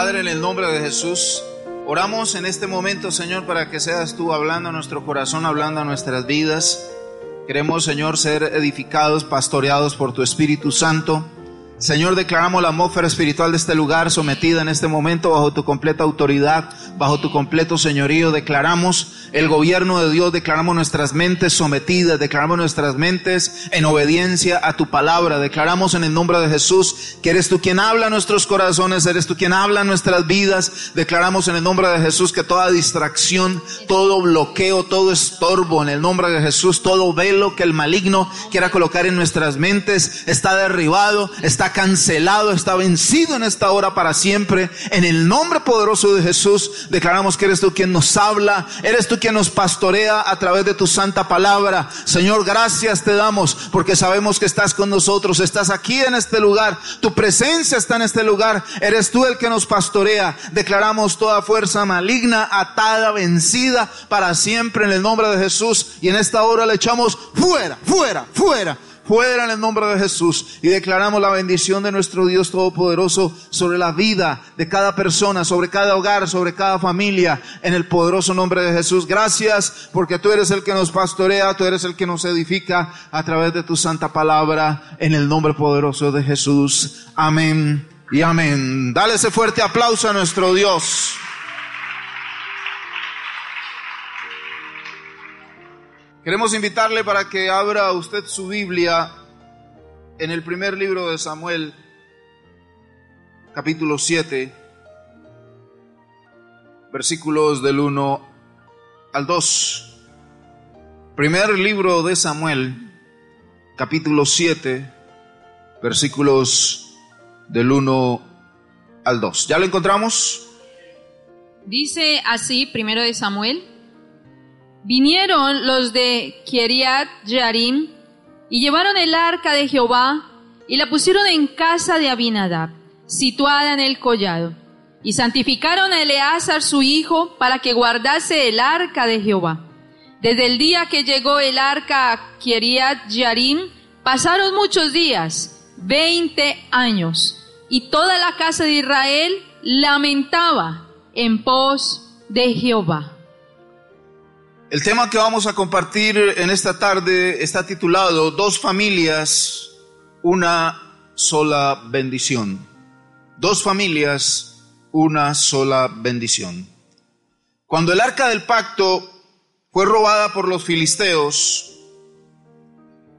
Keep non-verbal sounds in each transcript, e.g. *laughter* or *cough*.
Padre, en el nombre de Jesús, oramos en este momento, Señor, para que seas tú hablando a nuestro corazón, hablando a nuestras vidas. Queremos, Señor, ser edificados, pastoreados por tu Espíritu Santo. Señor, declaramos la atmósfera espiritual de este lugar sometida en este momento bajo tu completa autoridad, bajo tu completo señorío. Declaramos el gobierno de Dios, declaramos nuestras mentes sometidas, declaramos nuestras mentes en obediencia a tu palabra. Declaramos en el nombre de Jesús que eres tú quien habla nuestros corazones, eres tú quien habla nuestras vidas. Declaramos en el nombre de Jesús que toda distracción, todo bloqueo, todo estorbo, en el nombre de Jesús, todo velo que el maligno quiera colocar en nuestras mentes está derribado, está cancelado, está vencido en esta hora para siempre. En el nombre poderoso de Jesús declaramos que eres tú quien nos habla, eres tú quien nos pastorea a través de tu santa palabra. Señor, gracias te damos porque sabemos que estás con nosotros, estás aquí en este lugar, tu presencia está en este lugar, eres tú el que nos pastorea. Declaramos toda fuerza maligna, atada, vencida para siempre en el nombre de Jesús y en esta hora le echamos fuera, fuera, fuera fuera en el nombre de Jesús y declaramos la bendición de nuestro Dios Todopoderoso sobre la vida de cada persona, sobre cada hogar, sobre cada familia, en el poderoso nombre de Jesús. Gracias porque tú eres el que nos pastorea, tú eres el que nos edifica a través de tu santa palabra, en el nombre poderoso de Jesús. Amén y amén. Dale ese fuerte aplauso a nuestro Dios. Queremos invitarle para que abra usted su Biblia en el primer libro de Samuel, capítulo 7, versículos del 1 al 2. Primer libro de Samuel, capítulo 7, versículos del 1 al 2. ¿Ya lo encontramos? Dice así, primero de Samuel Vinieron los de Kiriat Yarim y llevaron el arca de Jehová y la pusieron en casa de Abinadab, situada en el collado. Y santificaron a Eleazar su hijo para que guardase el arca de Jehová. Desde el día que llegó el arca a Kiriat Yarim, pasaron muchos días, veinte años, y toda la casa de Israel lamentaba en pos de Jehová. El tema que vamos a compartir en esta tarde está titulado Dos familias, una sola bendición. Dos familias, una sola bendición. Cuando el arca del pacto fue robada por los filisteos,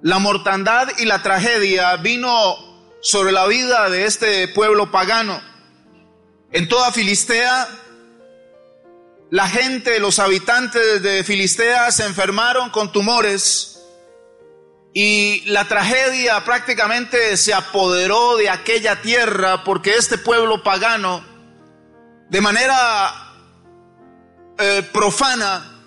la mortandad y la tragedia vino sobre la vida de este pueblo pagano. En toda Filistea la gente, los habitantes de Filistea se enfermaron con tumores y la tragedia prácticamente se apoderó de aquella tierra porque este pueblo pagano, de manera eh, profana,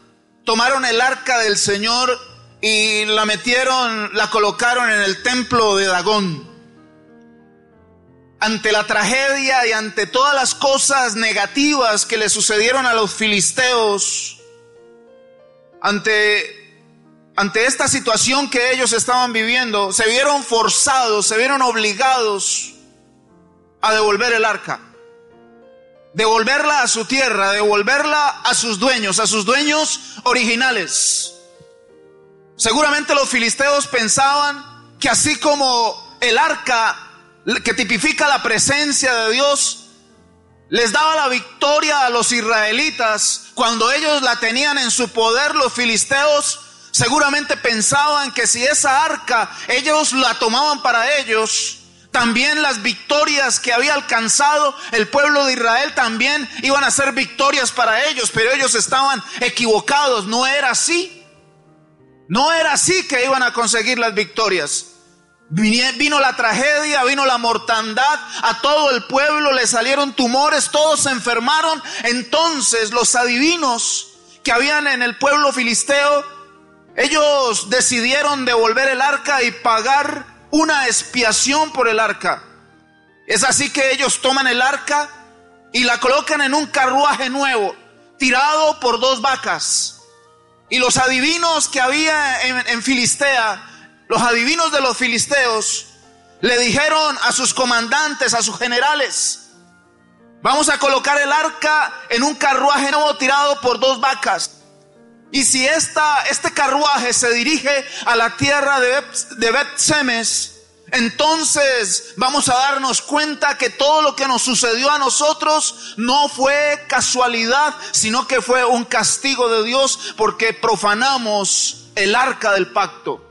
tomaron el arca del Señor y la metieron, la colocaron en el templo de Dagón ante la tragedia y ante todas las cosas negativas que le sucedieron a los filisteos, ante, ante esta situación que ellos estaban viviendo, se vieron forzados, se vieron obligados a devolver el arca, devolverla a su tierra, devolverla a sus dueños, a sus dueños originales. Seguramente los filisteos pensaban que así como el arca que tipifica la presencia de Dios, les daba la victoria a los israelitas cuando ellos la tenían en su poder, los filisteos seguramente pensaban que si esa arca ellos la tomaban para ellos, también las victorias que había alcanzado el pueblo de Israel también iban a ser victorias para ellos, pero ellos estaban equivocados, no era así. No era así que iban a conseguir las victorias. Vino la tragedia, vino la mortandad, a todo el pueblo le salieron tumores, todos se enfermaron. Entonces los adivinos que habían en el pueblo filisteo, ellos decidieron devolver el arca y pagar una expiación por el arca. Es así que ellos toman el arca y la colocan en un carruaje nuevo, tirado por dos vacas. Y los adivinos que había en, en Filistea, los adivinos de los filisteos le dijeron a sus comandantes, a sus generales, Vamos a colocar el arca en un carruaje nuevo tirado por dos vacas. Y si esta, este carruaje se dirige a la tierra de, Bet, Bet Semes, entonces vamos a darnos cuenta que todo lo que nos sucedió a nosotros no fue casualidad, sino que fue un castigo de Dios porque profanamos el arca del pacto.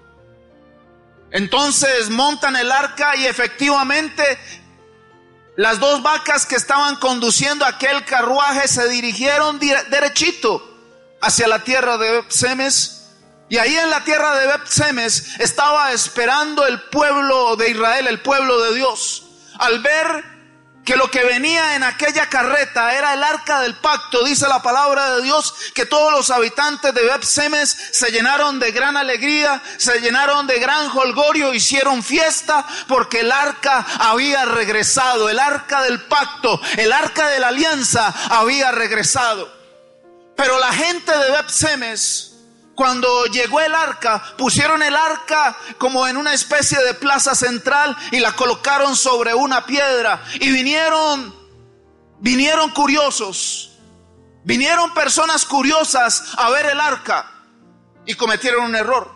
Entonces montan el arca y efectivamente las dos vacas que estaban conduciendo aquel carruaje se dirigieron derechito hacia la tierra de Semes y ahí en la tierra de Bet-Semes estaba esperando el pueblo de Israel, el pueblo de Dios. Al ver que lo que venía en aquella carreta era el arca del pacto, dice la palabra de Dios, que todos los habitantes de Bet-Semes se llenaron de gran alegría, se llenaron de gran holgorio, hicieron fiesta porque el arca había regresado, el arca del pacto, el arca de la alianza había regresado. Pero la gente de Bet-Semes cuando llegó el arca, pusieron el arca como en una especie de plaza central y la colocaron sobre una piedra. Y vinieron, vinieron curiosos, vinieron personas curiosas a ver el arca y cometieron un error.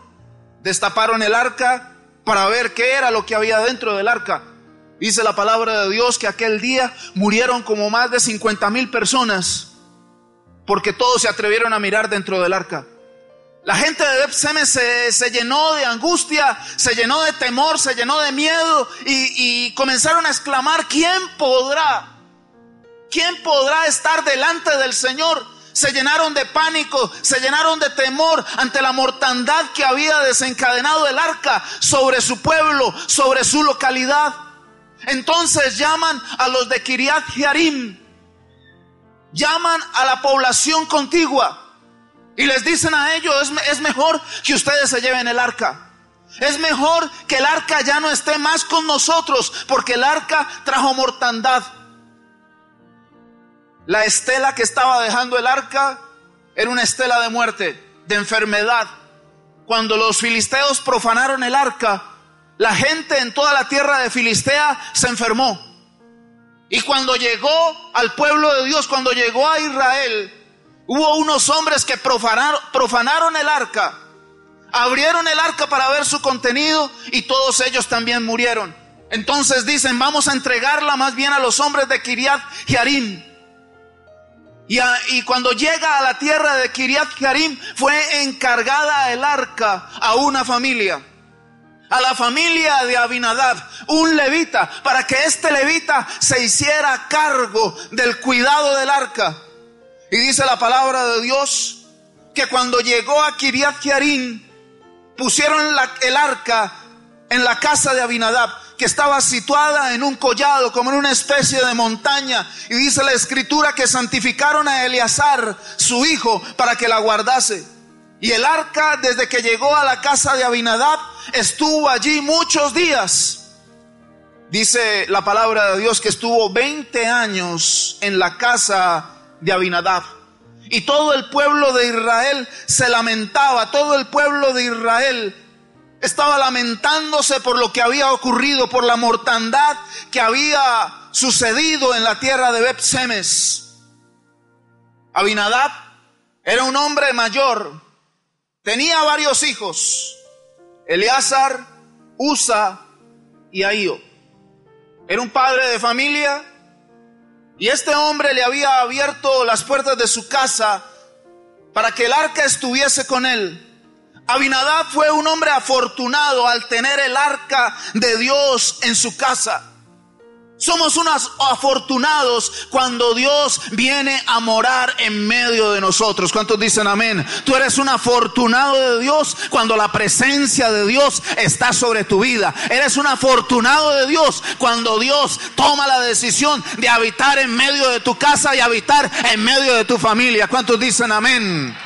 Destaparon el arca para ver qué era lo que había dentro del arca. Dice la palabra de Dios que aquel día murieron como más de 50 mil personas porque todos se atrevieron a mirar dentro del arca. La gente de Bepseme se, se, llenó de angustia, se llenó de temor, se llenó de miedo y, y comenzaron a exclamar, ¿quién podrá? ¿Quién podrá estar delante del Señor? Se llenaron de pánico, se llenaron de temor ante la mortandad que había desencadenado el arca sobre su pueblo, sobre su localidad. Entonces llaman a los de Kiriat Jearim, llaman a la población contigua y les dicen a ellos, es, es mejor que ustedes se lleven el arca. Es mejor que el arca ya no esté más con nosotros, porque el arca trajo mortandad. La estela que estaba dejando el arca era una estela de muerte, de enfermedad. Cuando los filisteos profanaron el arca, la gente en toda la tierra de Filistea se enfermó. Y cuando llegó al pueblo de Dios, cuando llegó a Israel, Hubo unos hombres que profanaron, profanaron el arca, abrieron el arca para ver su contenido y todos ellos también murieron. Entonces dicen, vamos a entregarla más bien a los hombres de Kiriat Jearim. Y, cuando llega a la tierra de Kiriat Jearim, fue encargada el arca a una familia. A la familia de Abinadab, un levita, para que este levita se hiciera cargo del cuidado del arca. Y dice la palabra de Dios que cuando llegó a Kiriat Jearim, pusieron el arca en la casa de Abinadab, que estaba situada en un collado, como en una especie de montaña. Y dice la escritura que santificaron a Eleazar, su hijo, para que la guardase. Y el arca, desde que llegó a la casa de Abinadab, estuvo allí muchos días. Dice la palabra de Dios que estuvo 20 años en la casa de Abinadab. Y todo el pueblo de Israel se lamentaba, todo el pueblo de Israel estaba lamentándose por lo que había ocurrido, por la mortandad que había sucedido en la tierra de Bepsemes. Abinadab era un hombre mayor, tenía varios hijos, Eleazar, Usa y Ahío. Era un padre de familia y este hombre le había abierto las puertas de su casa para que el arca estuviese con él. Abinadab fue un hombre afortunado al tener el arca de Dios en su casa. Somos unos afortunados cuando Dios viene a morar en medio de nosotros. ¿Cuántos dicen amén? Tú eres un afortunado de Dios cuando la presencia de Dios está sobre tu vida. Eres un afortunado de Dios cuando Dios toma la decisión de habitar en medio de tu casa y habitar en medio de tu familia. ¿Cuántos dicen amén?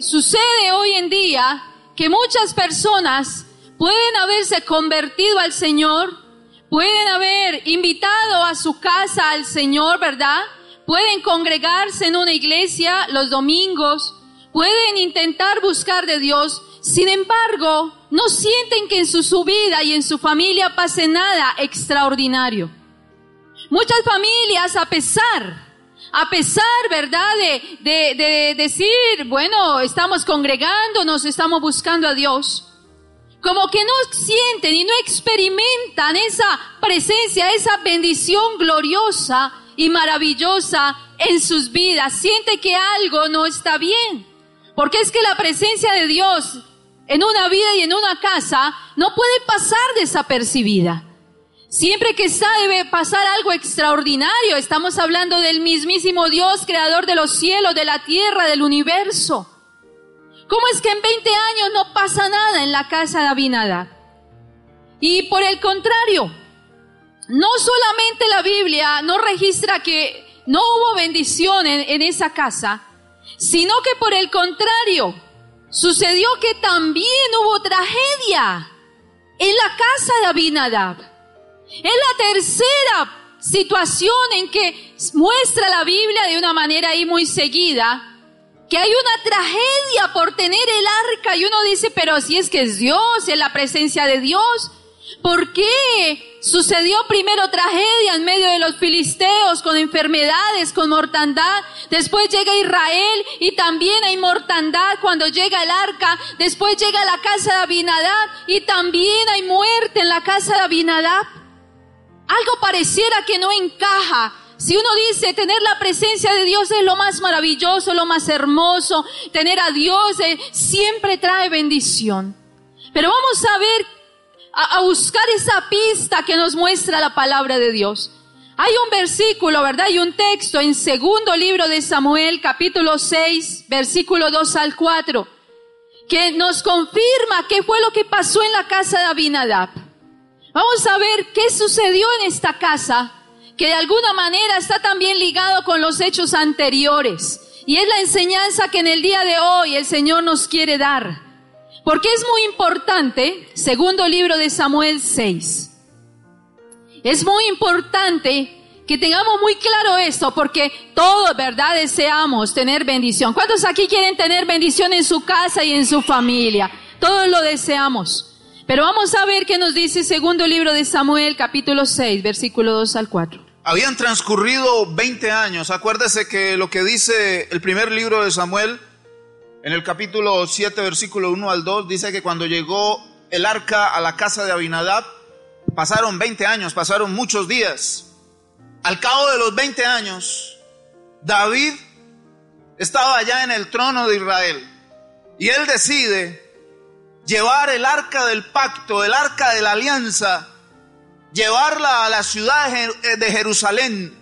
Sucede hoy en día que muchas personas pueden haberse convertido al Señor Pueden haber invitado a su casa al Señor, ¿verdad? Pueden congregarse en una iglesia los domingos. Pueden intentar buscar de Dios. Sin embargo, no sienten que en su, vida y en su familia pase nada extraordinario. Muchas familias, a pesar, a pesar, ¿verdad?, de, de, de decir, bueno, estamos congregándonos, estamos buscando a Dios, como que no sienten y no experimentan esa presencia, esa bendición gloriosa y maravillosa en sus vidas. Siente que algo no está bien. Porque es que la presencia de Dios en una vida y en una casa no puede pasar desapercibida. Siempre que está debe pasar algo extraordinario. Estamos hablando del mismísimo Dios, creador de los cielos, de la tierra, del universo. ¿Cómo es que en 20 años no pasa nada en la casa de Abinadab? Y por el contrario, no solamente la Biblia no registra que no hubo bendición en, esa casa, sino que por el contrario, sucedió que también hubo tragedia en la casa de Abinadab. Es la tercera situación en que muestra la Biblia de una manera ahí muy seguida que hay una tragedia por tener el arca y uno dice, pero si es que es Dios, es la presencia de Dios. ¿Por qué sucedió primero tragedia en medio de los filisteos con enfermedades, con mortandad? Después llega Israel y también hay mortandad cuando llega el arca. Después llega la casa de Abinadab y también hay muerte en la casa de Abinadab. Algo pareciera que no encaja si uno dice tener la presencia de Dios es lo más maravilloso, lo más hermoso, tener a Dios eh, siempre trae bendición. Pero vamos a ver, a, a buscar esa pista que nos muestra la palabra de Dios. Hay un versículo, ¿verdad? Hay un texto en segundo libro de Samuel, capítulo 6, versículo 2 al 4, que nos confirma qué fue lo que pasó en la casa de Abinadab. Vamos a ver qué sucedió en esta casa que de alguna manera está también ligado con los hechos anteriores. Y es la enseñanza que en el día de hoy el Señor nos quiere dar. Porque es muy importante, segundo libro de Samuel 6. Es muy importante que tengamos muy claro esto, porque todos, ¿verdad? Deseamos tener bendición. ¿Cuántos aquí quieren tener bendición en su casa y en su familia? Todos lo deseamos. Pero vamos a ver qué nos dice segundo libro de Samuel, capítulo 6, versículo 2 al 4. Habían transcurrido 20 años. Acuérdese que lo que dice el primer libro de Samuel, en el capítulo 7, versículo 1 al 2, dice que cuando llegó el arca a la casa de Abinadab, pasaron 20 años, pasaron muchos días. Al cabo de los 20 años, David estaba ya en el trono de Israel y él decide llevar el arca del pacto, el arca de la alianza, llevarla a la ciudad de Jerusalén,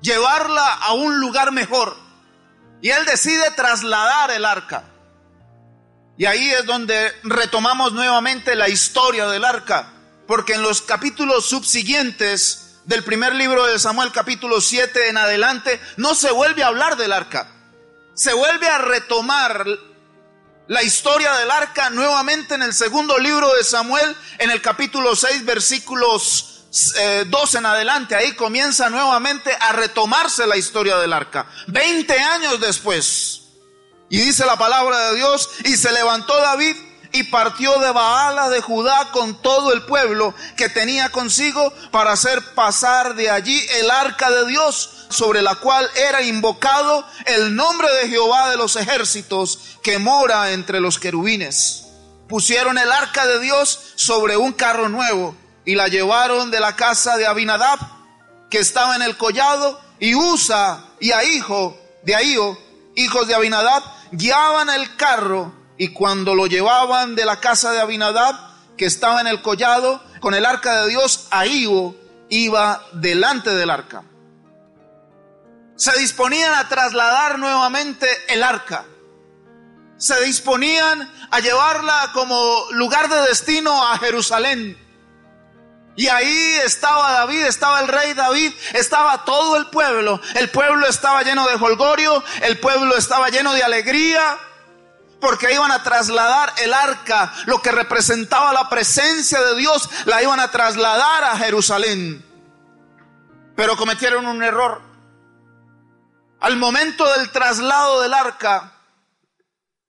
llevarla a un lugar mejor. Y él decide trasladar el arca. Y ahí es donde retomamos nuevamente la historia del arca, porque en los capítulos subsiguientes del primer libro de Samuel, capítulo 7 en adelante, no se vuelve a hablar del arca. Se vuelve a retomar la historia del arca nuevamente en el segundo libro de Samuel, en el capítulo 6, versículos 2 eh, en adelante. Ahí comienza nuevamente a retomarse la historia del arca. Veinte años después. Y dice la palabra de Dios, y se levantó David y partió de Baala de Judá con todo el pueblo que tenía consigo para hacer pasar de allí el arca de Dios sobre la cual era invocado el nombre de Jehová de los ejércitos que mora entre los querubines. Pusieron el arca de Dios sobre un carro nuevo y la llevaron de la casa de Abinadab, que estaba en el collado, y Usa y a hijo de Ahío, hijos de Abinadab, guiaban el carro y cuando lo llevaban de la casa de Abinadab, que estaba en el collado, con el arca de Dios, Ahío iba delante del arca se disponían a trasladar nuevamente el arca. Se disponían a llevarla como lugar de destino a Jerusalén. Y ahí estaba David, estaba el rey David, estaba todo el pueblo. El pueblo estaba lleno de holgorio, el pueblo estaba lleno de alegría, porque iban a trasladar el arca, lo que representaba la presencia de Dios, la iban a trasladar a Jerusalén. Pero cometieron un error. Al momento del traslado del arca,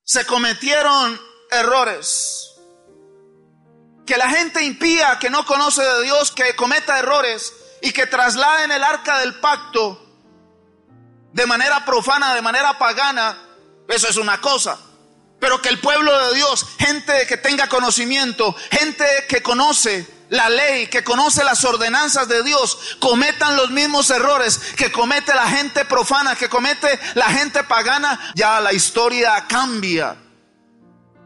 se cometieron errores. Que la gente impía, que no conoce de Dios, que cometa errores, y que trasladen el arca del pacto de manera profana, de manera pagana, eso es una cosa. Pero que el pueblo de Dios, gente que tenga conocimiento, gente que conoce la ley, que conoce las ordenanzas de Dios, cometan los mismos errores que comete la gente profana, que comete la gente pagana, ya la historia cambia.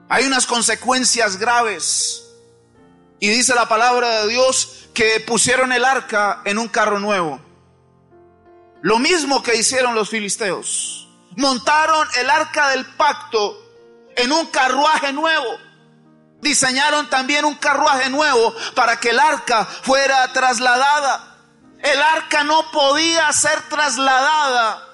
Hay unas consecuencias graves. Y dice la palabra de Dios que pusieron el arca en un carro nuevo. Lo mismo que hicieron los filisteos. Montaron el arca del pacto en un carruaje nuevo. Diseñaron también un carruaje nuevo para que el arca fuera trasladada. El arca no podía ser trasladada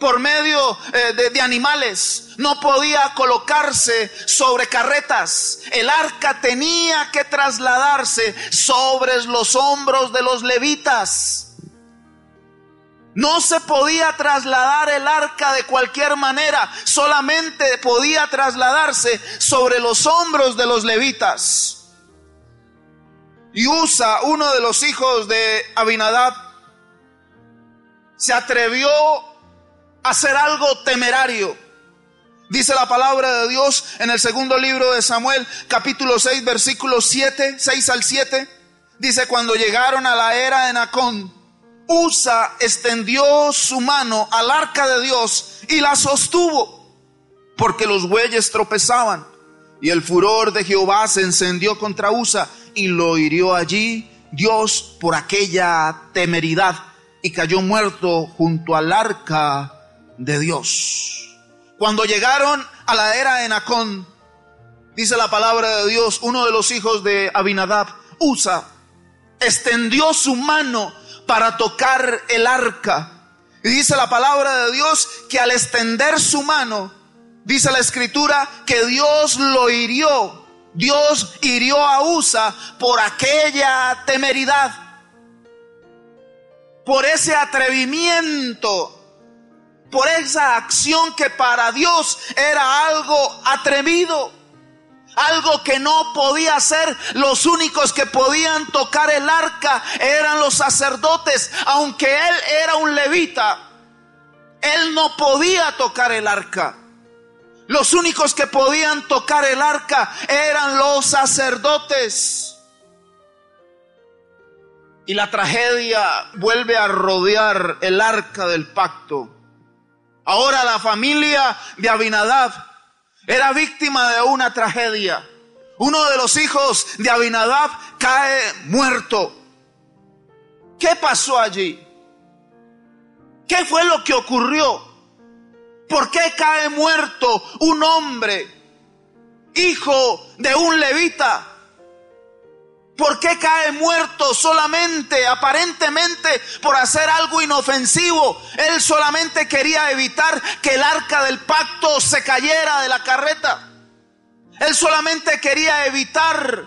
por medio eh, de, de, animales, no podía colocarse sobre carretas. El arca tenía que trasladarse sobre los hombros de los levitas. No se podía trasladar el arca de cualquier manera, solamente podía trasladarse sobre los hombros de los levitas. Y Usa, uno de los hijos de Abinadab, se atrevió a hacer algo temerario. Dice la palabra de Dios en el segundo libro de Samuel, capítulo 6, versículos 7, 6 al 7. Dice, cuando llegaron a la era de Nacón, Usa extendió su mano al arca de Dios y la sostuvo, porque los bueyes tropezaban. Y el furor de Jehová se encendió contra Usa y lo hirió allí Dios por aquella temeridad y cayó muerto junto al arca de Dios. Cuando llegaron a la era de Nacón, dice la palabra de Dios, uno de los hijos de Abinadab, Usa, extendió su mano para tocar el arca. Y dice la palabra de Dios que al extender su mano, dice la escritura que Dios lo hirió. Dios hirió a Usa por aquella temeridad, por ese atrevimiento, por esa acción que para Dios era algo atrevido algo que no podía hacer. Los únicos que podían tocar el arca eran los sacerdotes, aunque él era un levita. Él no podía tocar el arca. Los únicos que podían tocar el arca eran los sacerdotes. Y la tragedia vuelve a rodear el arca del pacto. Ahora la familia de Abinadab era víctima de una tragedia. Uno de los hijos de Abinadab cae muerto. ¿Qué pasó allí? ¿Qué fue lo que ocurrió? ¿Por qué cae muerto un hombre, hijo de un levita? ¿Por qué cae muerto solamente, aparentemente, por hacer algo inofensivo? Él solamente quería evitar que el arca del pacto se cayera de la carreta. Él solamente quería evitar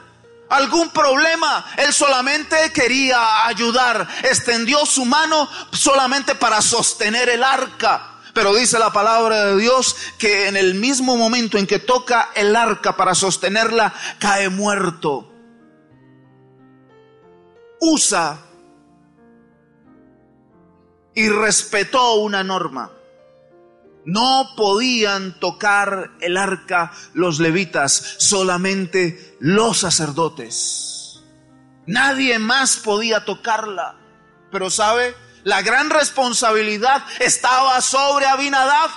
algún problema. Él solamente quería ayudar. Extendió su mano solamente para sostener el arca. Pero dice la palabra de Dios que en el mismo momento en que toca el arca para sostenerla, cae muerto usa y respetó una norma. No podían tocar el arca los levitas, solamente los sacerdotes. Nadie más podía tocarla. Pero sabe, la gran responsabilidad estaba sobre Abinadab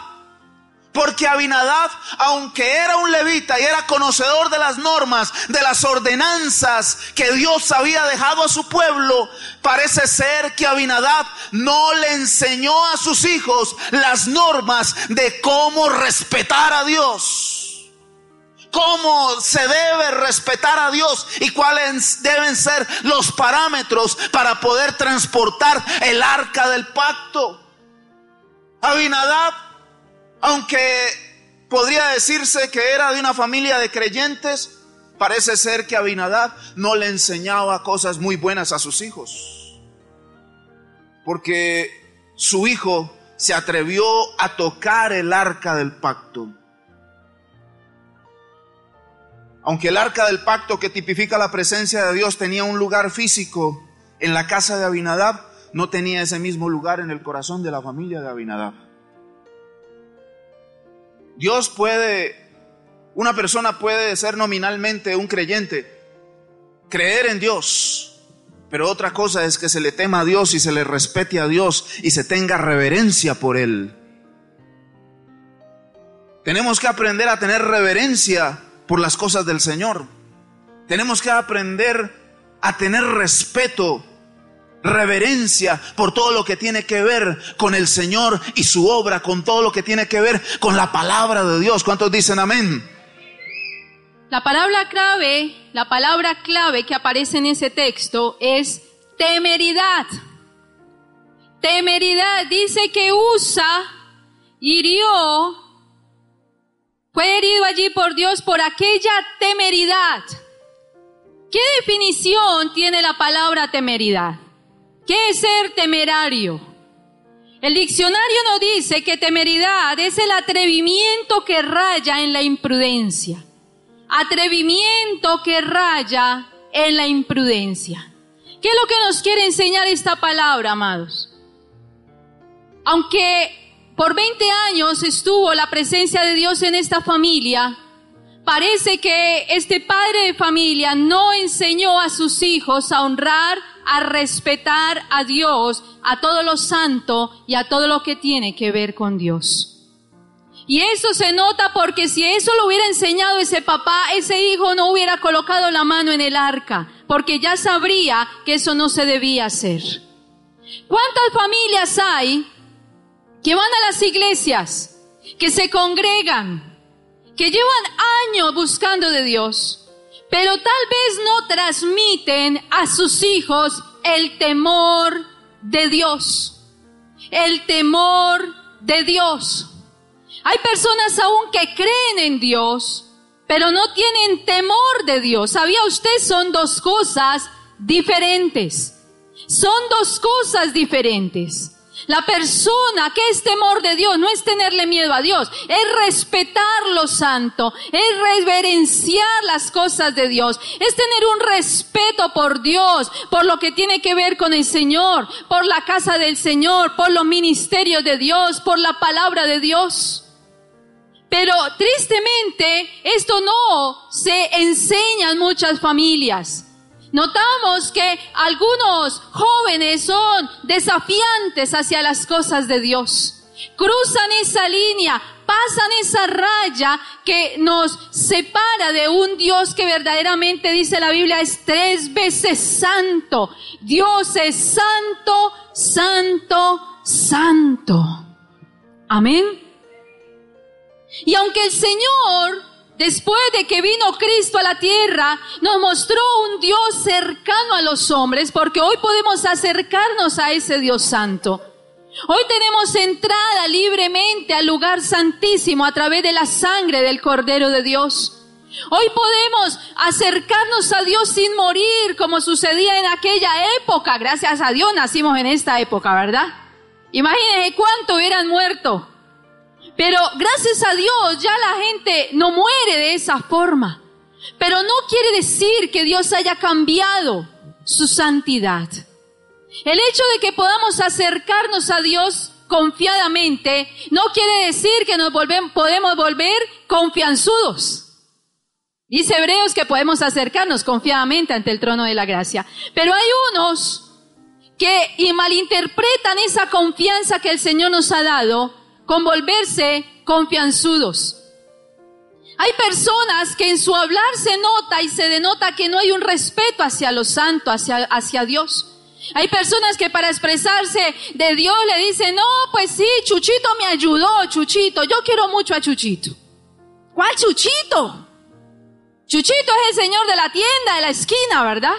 porque Abinadab, aunque era un levita y era conocedor de las normas, de las ordenanzas que Dios había dejado a su pueblo, parece ser que Abinadab no le enseñó a sus hijos las normas de cómo respetar a Dios cómo se debe respetar a Dios y cuáles deben ser los parámetros para poder transportar el arca del pacto. Abinadab aunque podría decirse que era de una familia de creyentes, parece ser que Abinadab no le enseñaba cosas muy buenas a sus hijos. Porque su hijo se atrevió a tocar el arca del pacto. Aunque el arca del pacto que tipifica la presencia de Dios tenía un lugar físico en la casa de Abinadab, no tenía ese mismo lugar en el corazón de la familia de Abinadab. Dios puede, una persona puede ser nominalmente un creyente, creer en Dios, pero otra cosa es que se le tema a Dios y se le respete a Dios y se tenga reverencia por Él. Tenemos que aprender a tener reverencia por las cosas del Señor. Tenemos que aprender a tener respeto, reverencia por todo lo que tiene que ver con el Señor y su obra, con todo lo que tiene que ver con la palabra de Dios. ¿Cuántos dicen amén? La palabra clave, la palabra clave que aparece en ese texto es temeridad. Temeridad dice que Usa hirió fue herido allí por Dios por aquella temeridad. ¿Qué definición tiene la palabra temeridad? ¿Qué es ser temerario? El diccionario nos dice que temeridad es el atrevimiento que raya en la imprudencia. Atrevimiento que raya en la imprudencia. ¿Qué es lo que nos quiere enseñar esta palabra, amados? Aunque por 20 años estuvo la presencia de Dios en esta familia, parece que este padre de familia no enseñó a sus hijos a honrar, a respetar a Dios, a todo lo santo y a todo lo que tiene que ver con Dios. Y eso se nota porque si eso lo hubiera enseñado ese papá, ese hijo no hubiera colocado la mano en el arca, porque ya sabría que eso no se debía hacer. ¿Cuántas familias hay que van a las iglesias, que se congregan, que llevan años buscando de Dios, pero tal vez no transmiten a sus hijos el temor de Dios, el temor de Dios. Hay personas aún que creen en Dios, pero no tienen temor de Dios. ¿Sabía usted? Son dos cosas diferentes. Son dos cosas diferentes. La persona que es temor de Dios no es tenerle miedo a Dios, es respetar lo santo, es reverenciar las cosas de Dios, es tener un respeto por Dios, por lo que tiene que ver con el Señor, por la casa del Señor, por los ministerios de Dios, por la palabra de Dios. Pero tristemente esto no se enseña en muchas familias. Notamos que algunos jóvenes son desafiantes hacia las cosas de Dios. Cruzan esa línea, pasan esa raya que nos separa de un Dios que verdaderamente dice la Biblia es tres veces santo. Dios es santo, santo, santo. Amén. Y aunque el Señor Después de que vino Cristo a la tierra, nos mostró un Dios cercano a los hombres, porque hoy podemos acercarnos a ese Dios santo. Hoy tenemos entrada libremente al lugar santísimo a través de la sangre del Cordero de Dios. Hoy podemos acercarnos a Dios sin morir como sucedía en aquella época. Gracias a Dios nacimos en esta época, ¿verdad? Imagínense cuánto hubieran muerto pero gracias a Dios ya la gente no muere de esa forma. Pero no quiere decir que Dios haya cambiado su santidad. El hecho de que podamos acercarnos a Dios confiadamente no quiere decir que nos podemos volver confianzudos. Dice Hebreos que podemos acercarnos confiadamente ante el trono de la gracia. Pero hay unos que malinterpretan esa confianza que el Señor nos ha dado con volverse confianzudos. Hay personas que en su hablar se nota y se denota que no hay un respeto hacia lo santo, hacia, hacia Dios. Hay personas que para expresarse de Dios le dicen, no, pues sí, Chuchito me ayudó, Chuchito, yo quiero mucho a Chuchito. ¿Cuál Chuchito? Chuchito es el Señor de la tienda, de la esquina, ¿verdad?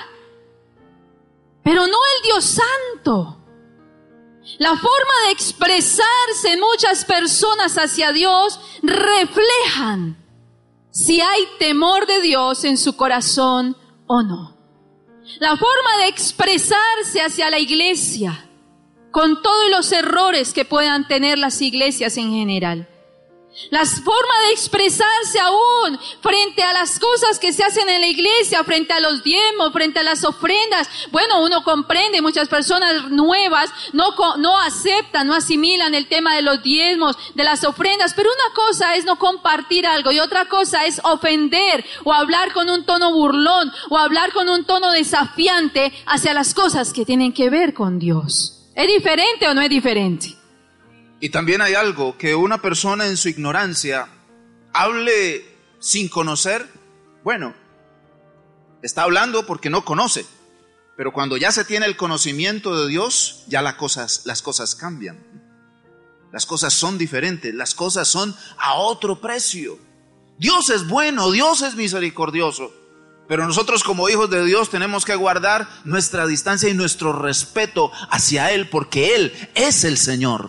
Pero no el Dios Santo. La forma de expresarse muchas personas hacia Dios reflejan si hay temor de Dios en su corazón o no. La forma de expresarse hacia la iglesia, con todos los errores que puedan tener las iglesias en general. Las formas de expresarse aún frente a las cosas que se hacen en la iglesia, frente a los diezmos, frente a las ofrendas. Bueno, uno comprende, muchas personas nuevas no, no aceptan, no asimilan el tema de los diezmos, de las ofrendas, pero una cosa es no compartir algo y otra cosa es ofender o hablar con un tono burlón o hablar con un tono desafiante hacia las cosas que tienen que ver con Dios. ¿Es diferente o no es diferente? Y también hay algo, que una persona en su ignorancia hable sin conocer, bueno, está hablando porque no conoce, pero cuando ya se tiene el conocimiento de Dios, ya las cosas, las cosas cambian. Las cosas son diferentes, las cosas son a otro precio. Dios es bueno, Dios es misericordioso. Pero nosotros como hijos de Dios tenemos que guardar nuestra distancia y nuestro respeto hacia Él porque Él es el Señor.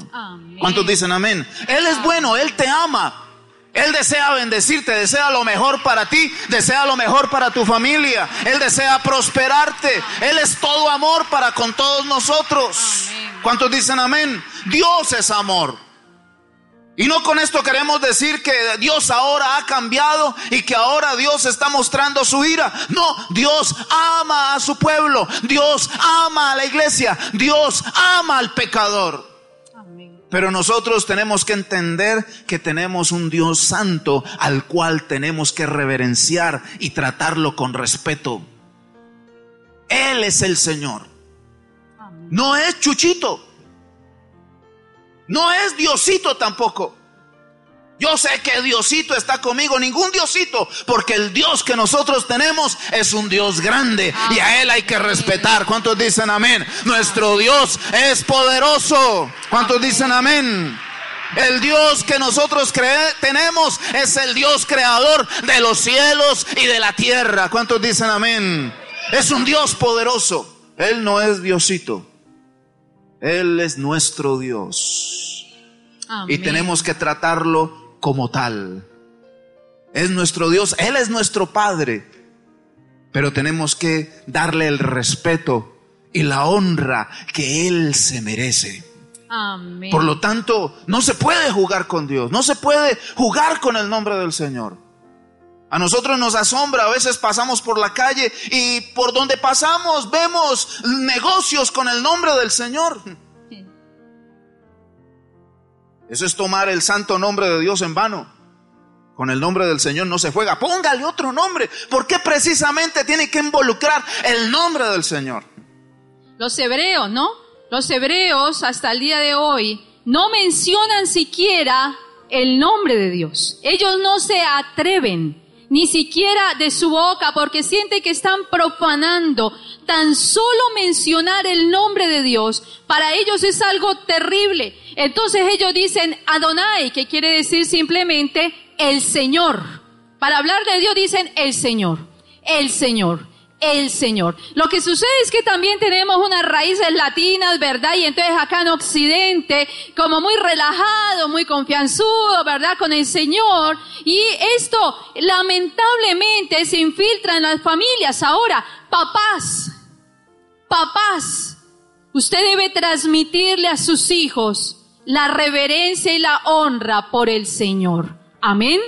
¿Cuántos dicen amén? Él es bueno, Él te ama. Él desea bendecirte, desea lo mejor para ti, desea lo mejor para tu familia. Él desea prosperarte. Él es todo amor para con todos nosotros. ¿Cuántos dicen amén? Dios es amor. Y no con esto queremos decir que Dios ahora ha cambiado y que ahora Dios está mostrando su ira. No, Dios ama a su pueblo, Dios ama a la iglesia, Dios ama al pecador. Pero nosotros tenemos que entender que tenemos un Dios santo al cual tenemos que reverenciar y tratarlo con respeto. Él es el Señor. No es Chuchito. No es Diosito tampoco. Yo sé que Diosito está conmigo, ningún Diosito, porque el Dios que nosotros tenemos es un Dios grande y a Él hay que respetar. ¿Cuántos dicen amén? Nuestro Dios es poderoso. ¿Cuántos dicen amén? El Dios que nosotros tenemos es el Dios creador de los cielos y de la tierra. ¿Cuántos dicen amén? Es un Dios poderoso. Él no es Diosito. Él es nuestro Dios. Y tenemos que tratarlo como tal. Es nuestro Dios, Él es nuestro Padre. Pero tenemos que darle el respeto y la honra que Él se merece. Por lo tanto, no se puede jugar con Dios, no se puede jugar con el nombre del Señor. A nosotros nos asombra, a veces pasamos por la calle y por donde pasamos vemos negocios con el nombre del Señor. *laughs* Eso es tomar el santo nombre de Dios en vano. Con el nombre del Señor no se juega. Póngale otro nombre. ¿Por qué precisamente tiene que involucrar el nombre del Señor? Los hebreos, ¿no? Los hebreos hasta el día de hoy no mencionan siquiera el nombre de Dios. Ellos no se atreven ni siquiera de su boca, porque siente que están profanando. Tan solo mencionar el nombre de Dios, para ellos es algo terrible. Entonces ellos dicen Adonai, que quiere decir simplemente el Señor. Para hablar de Dios dicen el Señor, el Señor el Señor. Lo que sucede es que también tenemos unas raíces latinas, ¿verdad? Y entonces acá en Occidente, como muy relajado, muy confianzudo, ¿verdad? Con el Señor. Y esto lamentablemente se infiltra en las familias. Ahora, papás, papás, usted debe transmitirle a sus hijos la reverencia y la honra por el Señor. Amén.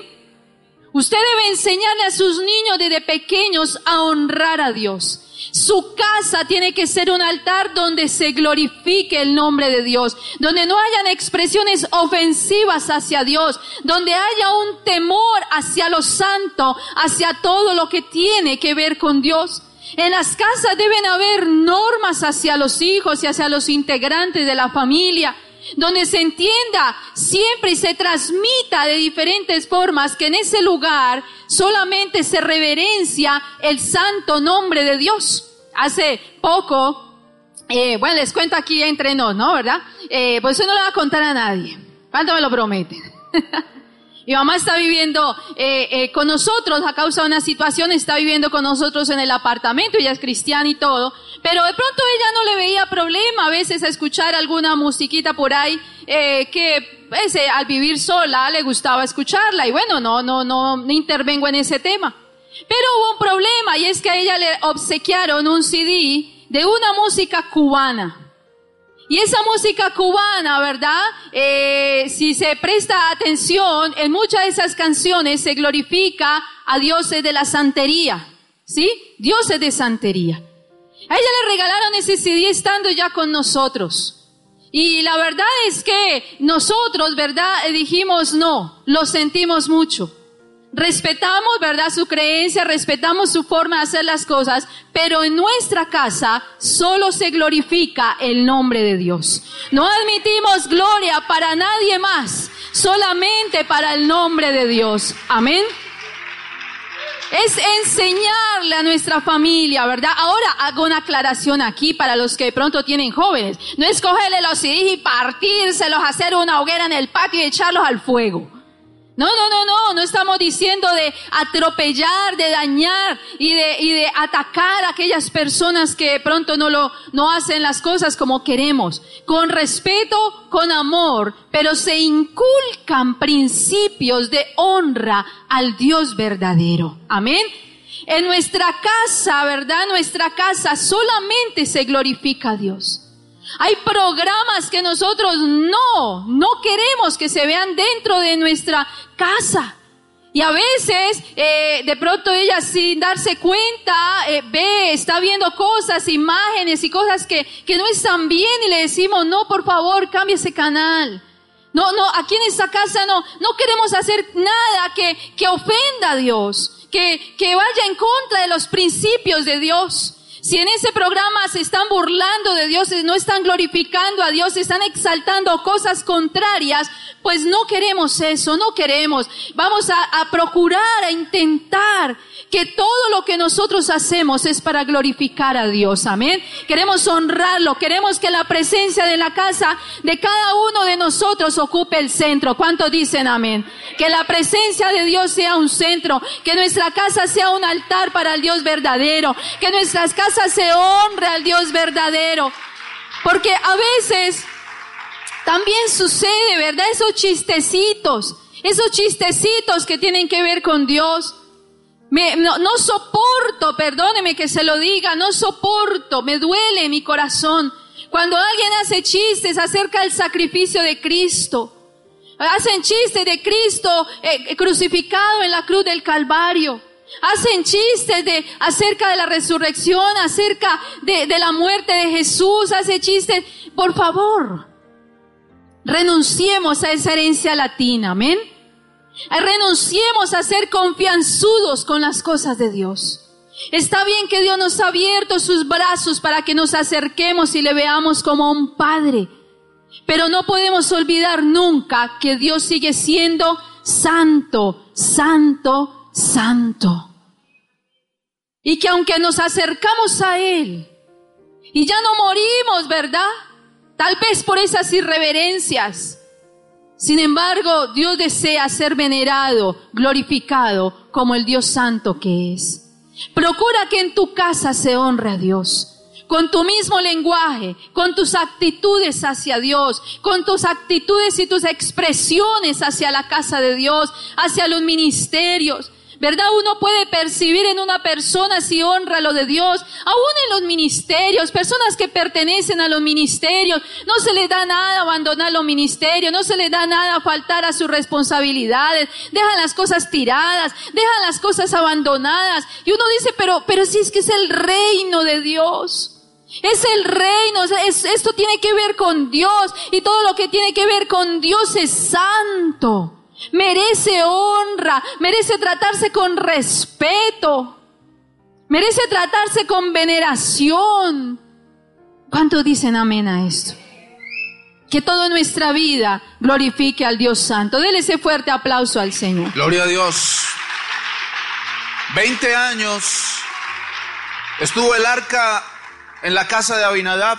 Usted debe enseñarle a sus niños desde pequeños a honrar a Dios. Su casa tiene que ser un altar donde se glorifique el nombre de Dios, donde no hayan expresiones ofensivas hacia Dios, donde haya un temor hacia lo santo, hacia todo lo que tiene que ver con Dios. En las casas deben haber normas hacia los hijos y hacia los integrantes de la familia donde se entienda siempre y se transmita de diferentes formas que en ese lugar solamente se reverencia el santo nombre de Dios. Hace poco, eh, bueno, les cuento aquí entre nos, ¿no? ¿Verdad? Eh, pues eso no lo va a contar a nadie. ¿Cuánto me lo prometen? *laughs* Mi mamá está viviendo eh, eh, con nosotros a causa de una situación, está viviendo con nosotros en el apartamento, ella es cristiana y todo, pero de pronto ella no le veía problema a veces a escuchar alguna musiquita por ahí eh, que ese, al vivir sola le gustaba escucharla y bueno, no, no, no, no intervengo en ese tema. Pero hubo un problema y es que a ella le obsequiaron un CD de una música cubana. Y esa música cubana, ¿verdad? Eh, si se presta atención, en muchas de esas canciones se glorifica a dioses de la santería, ¿sí? Dioses de santería. A ella le regalaron ese CD estando ya con nosotros. Y la verdad es que nosotros, ¿verdad? Dijimos no, lo sentimos mucho. Respetamos, ¿verdad? Su creencia, respetamos su forma de hacer las cosas, pero en nuestra casa solo se glorifica el nombre de Dios. No admitimos gloria para nadie más, solamente para el nombre de Dios. Amén. Es enseñarle a nuestra familia, ¿verdad? Ahora hago una aclaración aquí para los que de pronto tienen jóvenes. No es cogerle los CDs y partírselos, hacer una hoguera en el patio y echarlos al fuego. No, no, no, no, no estamos diciendo de atropellar, de dañar y de, y de atacar a aquellas personas que de pronto no lo, no hacen las cosas como queremos. Con respeto, con amor, pero se inculcan principios de honra al Dios verdadero. Amén. En nuestra casa, ¿verdad? Nuestra casa solamente se glorifica a Dios. Hay programas que nosotros no, no queremos que se vean dentro de nuestra casa. Y a veces, eh, de pronto ella sin darse cuenta, eh, ve, está viendo cosas, imágenes y cosas que, que no están bien y le decimos, no, por favor, cambie ese canal. No, no, aquí en esta casa no, no queremos hacer nada que, que ofenda a Dios, que, que vaya en contra de los principios de Dios. Si en ese programa se están burlando de Dios, no están glorificando a Dios, están exaltando cosas contrarias, pues no queremos eso, no queremos. Vamos a, a, procurar, a intentar que todo lo que nosotros hacemos es para glorificar a Dios. Amén. Queremos honrarlo, queremos que la presencia de la casa de cada uno de nosotros ocupe el centro. ¿Cuántos dicen amén? Que la presencia de Dios sea un centro, que nuestra casa sea un altar para el Dios verdadero, que nuestras casas se honre al Dios verdadero. Porque a veces también sucede, ¿verdad? Esos chistecitos, esos chistecitos que tienen que ver con Dios. Me, no, soporto, perdóneme que se lo diga, no soporto, me duele mi corazón. Cuando alguien hace chistes acerca del sacrificio de Cristo, hacen chistes de Cristo eh, crucificado en la cruz del Calvario, hacen chistes de, acerca de la resurrección, acerca de, de la muerte de Jesús, hacen chistes, por favor, renunciemos a esa herencia latina, amén. Renunciemos a ser confianzudos con las cosas de Dios. Está bien que Dios nos ha abierto sus brazos para que nos acerquemos y le veamos como un Padre. Pero no podemos olvidar nunca que Dios sigue siendo santo, santo, santo. Y que aunque nos acercamos a Él y ya no morimos, ¿verdad? Tal vez por esas irreverencias, sin embargo, Dios desea ser venerado, glorificado como el Dios santo que es. Procura que en tu casa se honre a Dios. Con tu mismo lenguaje, con tus actitudes hacia Dios, con tus actitudes y tus expresiones hacia la casa de Dios, hacia los ministerios, ¿Verdad? Uno puede percibir en una persona si honra lo de Dios, aún en los ministerios, personas que pertenecen a los ministerios, no se les da nada abandonar los ministerios, no se les da nada faltar a sus responsabilidades, dejan las cosas tiradas, dejan las cosas abandonadas. Y uno dice, pero, pero si es que es el reino de Dios. Es el reino, es, esto tiene que ver con Dios y todo lo que tiene que ver con Dios es santo merece honra, merece tratarse con respeto, merece tratarse con veneración. ¿Cuántos dicen amén a esto? Que toda nuestra vida glorifique al Dios Santo. Dele ese fuerte aplauso al Señor. Gloria a Dios. Veinte años estuvo el arca en la casa de Abinadab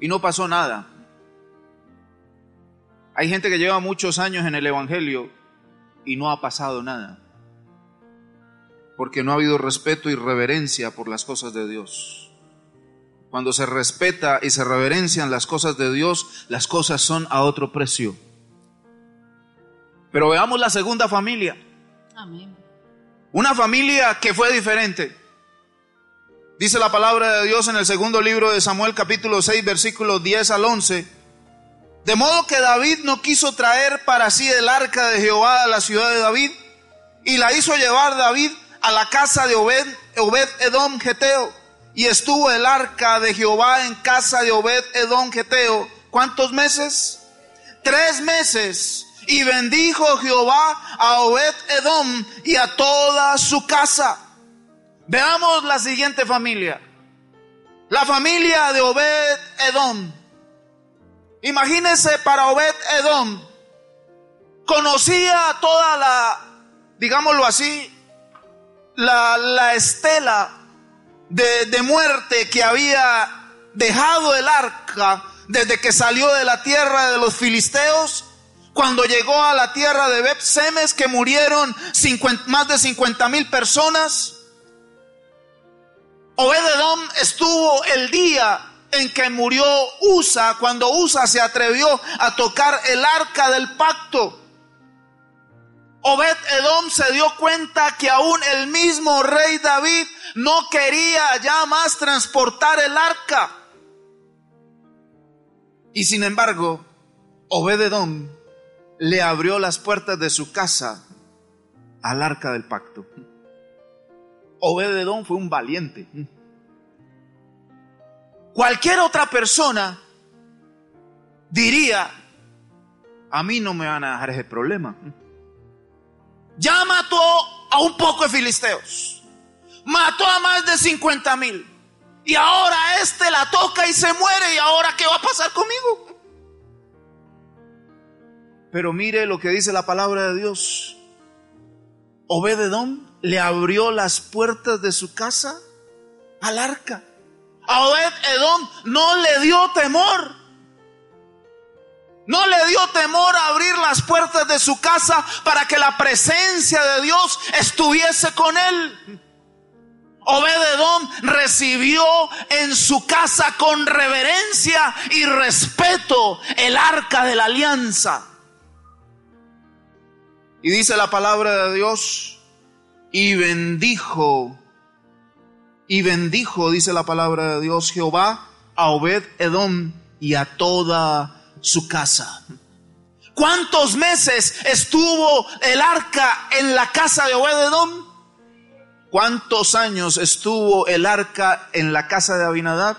y no pasó nada. Hay gente que lleva muchos años en el Evangelio y no ha pasado nada. Porque no ha habido respeto y reverencia por las cosas de Dios. Cuando se respeta y se reverencian las cosas de Dios, las cosas son a otro precio. Pero veamos la segunda familia. Amén. Una familia que fue diferente. Dice la palabra de Dios en el segundo libro de Samuel capítulo 6 versículos 10 al 11. De modo que David no quiso traer para sí el arca de Jehová a la ciudad de David y la hizo llevar David a la casa de Obed, Obed Edom Geteo. Y estuvo el arca de Jehová en casa de Obed Edom Geteo. ¿Cuántos meses? Tres meses. Y bendijo Jehová a Obed Edom y a toda su casa. Veamos la siguiente familia. La familia de Obed Edom. Imagínense para Obed Edom. Conocía toda la, digámoslo así, la, la estela de, de muerte que había dejado el arca desde que salió de la tierra de los filisteos cuando llegó a la tierra de Beb Semes, que murieron más de 50 mil personas. Obededom estuvo el día en que murió Usa, cuando Usa se atrevió a tocar el arca del pacto. Obed Edom se dio cuenta que aún el mismo rey David no quería ya más transportar el arca. Y sin embargo, Obed Edom le abrió las puertas de su casa al arca del pacto. Obededón fue un valiente. Cualquier otra persona diría, a mí no me van a dejar ese problema. Ya mató a un poco de filisteos. Mató a más de 50 mil. Y ahora este la toca y se muere. ¿Y ahora qué va a pasar conmigo? Pero mire lo que dice la palabra de Dios. Obededón le abrió las puertas de su casa al arca. A Obed Edom no le dio temor. No le dio temor a abrir las puertas de su casa para que la presencia de Dios estuviese con él. Obededón recibió en su casa con reverencia y respeto el arca de la alianza. Y dice la palabra de Dios, y bendijo, y bendijo, dice la palabra de Dios, Jehová a Obed Edom y a toda su casa. ¿Cuántos meses estuvo el arca en la casa de Obed Edom? ¿Cuántos años estuvo el arca en la casa de Abinadab?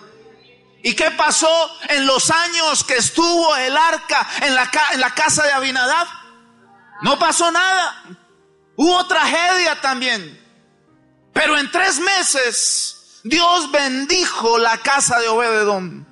¿Y qué pasó en los años que estuvo el arca en la, en la casa de Abinadab? No pasó nada. Hubo tragedia también. Pero en tres meses Dios bendijo la casa de Obededón.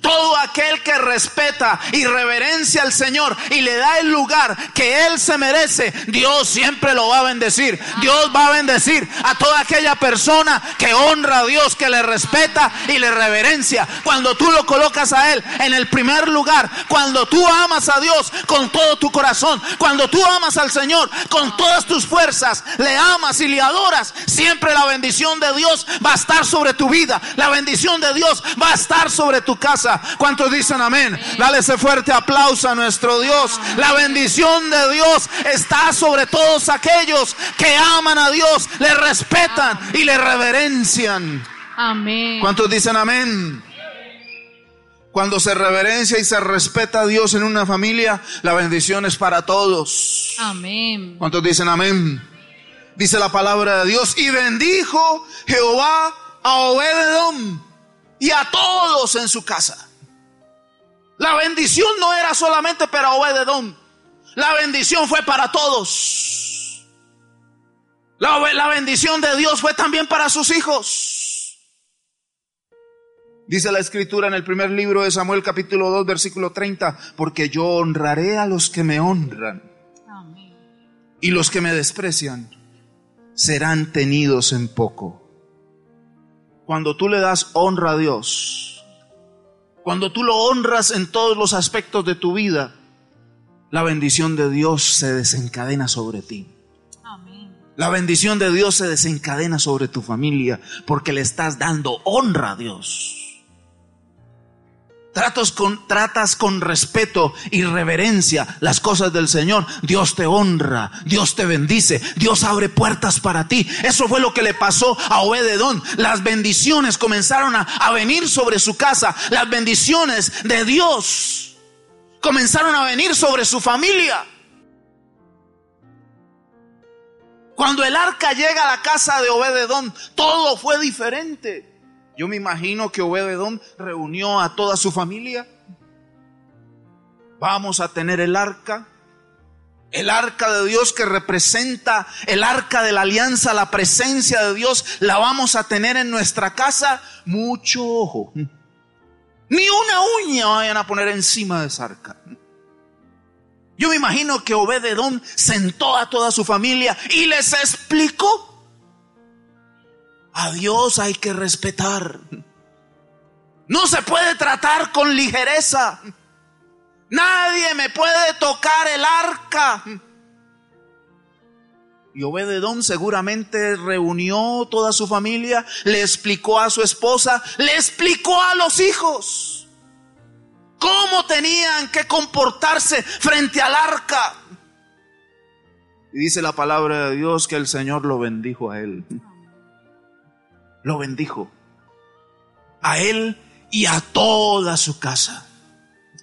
Todo aquel que respeta y reverencia al Señor y le da el lugar que Él se merece, Dios siempre lo va a bendecir. Dios va a bendecir a toda aquella persona que honra a Dios, que le respeta y le reverencia. Cuando tú lo colocas a Él en el primer lugar, cuando tú amas a Dios con todo tu corazón, cuando tú amas al Señor con todas tus fuerzas, le amas y le adoras, siempre la bendición de Dios va a estar sobre tu vida. La bendición de Dios va a estar sobre tu casa. ¿Cuántos dicen amén? Dale ese fuerte aplauso a nuestro Dios. La bendición de Dios está sobre todos aquellos que aman a Dios, le respetan y le reverencian. Amén. ¿Cuántos dicen amén? Cuando se reverencia y se respeta a Dios en una familia, la bendición es para todos. Amén. ¿Cuántos dicen amén? Dice la palabra de Dios y bendijo Jehová a Obededom y a todos en su casa. La bendición no era solamente para Obededón, la bendición fue para todos. La, la, bendición de Dios fue también para sus hijos. Dice la escritura en el primer libro de Samuel capítulo 2 versículo 30, porque yo honraré a los que me honran y los que me desprecian serán tenidos en poco. Cuando tú le das honra a Dios, cuando tú lo honras en todos los aspectos de tu vida, la bendición de Dios se desencadena sobre ti. La bendición de Dios se desencadena sobre tu familia porque le estás dando honra a Dios. Tratas con, respeto y reverencia las cosas del Señor, Dios te honra, Dios te bendice, Dios abre puertas para ti. Eso fue lo que le pasó a Obededón. Las bendiciones comenzaron a venir sobre su casa, las bendiciones de Dios comenzaron a venir sobre su familia. Cuando el arca llega a la casa de Obededón, todo fue diferente. Yo me imagino que Obededón reunió a toda su familia. Vamos a tener el arca. El arca de Dios que representa el arca de la alianza, la presencia de Dios, la vamos a tener en nuestra casa. Mucho ojo. Ni una uña vayan a poner encima de esa arca. Yo me imagino que Obededón sentó a toda su familia y les explicó a Dios hay que respetar. No se puede tratar con ligereza. Nadie me puede tocar el arca. Y Obededón seguramente reunió toda su familia, le explicó a su esposa, le explicó a los hijos cómo tenían que comportarse frente al arca. Y dice la palabra de Dios que el Señor lo bendijo a él lo bendijo. A él y a toda su casa.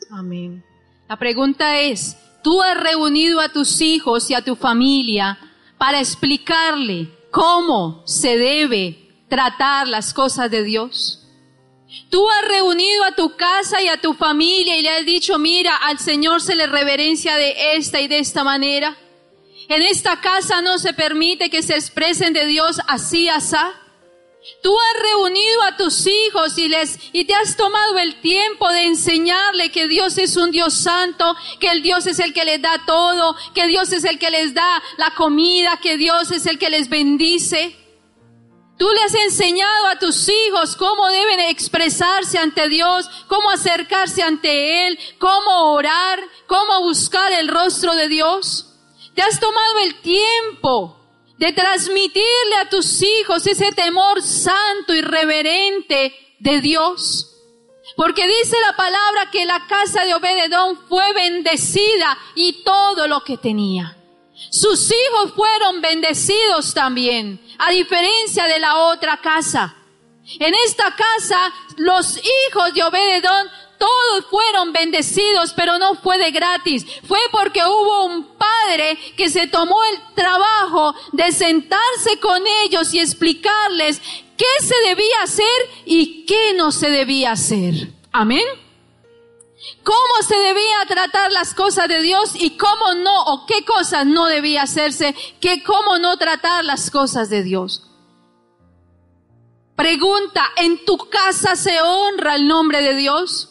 Amén. La pregunta es, ¿tú has reunido a tus hijos y a tu familia para explicarle cómo se debe tratar las cosas de Dios? Tú has reunido a tu casa y a tu familia y le has dicho, mira, al Señor se le reverencia de esta y de esta manera. En esta casa no se permite que se expresen de Dios así, asá. Tú has reunido a tus hijos y les y te has tomado el tiempo de enseñarle que Dios es un Dios santo, que el Dios es el que les da todo, que Dios es el que les da la comida, que Dios es el que les bendice. Tú le has enseñado a tus hijos cómo deben expresarse ante Dios, cómo acercarse ante Él, cómo orar, cómo buscar el rostro de Dios. Te has tomado el tiempo de transmitirle a tus hijos ese temor santo y reverente de Dios. Porque dice la palabra que la casa de Obededón fue bendecida y todo lo que tenía. Sus hijos fueron bendecidos también, a diferencia de la otra casa. En esta casa, los hijos de Obededón todos fueron bendecidos, pero no fue de gratis. Fue porque hubo un padre que se tomó el trabajo de sentarse con ellos y explicarles qué se debía hacer y qué no se debía hacer. Amén. Cómo se debía tratar las cosas de Dios y cómo no, o qué cosas no debía hacerse, que cómo no tratar las cosas de Dios. Pregunta, ¿en tu casa se honra el nombre de Dios?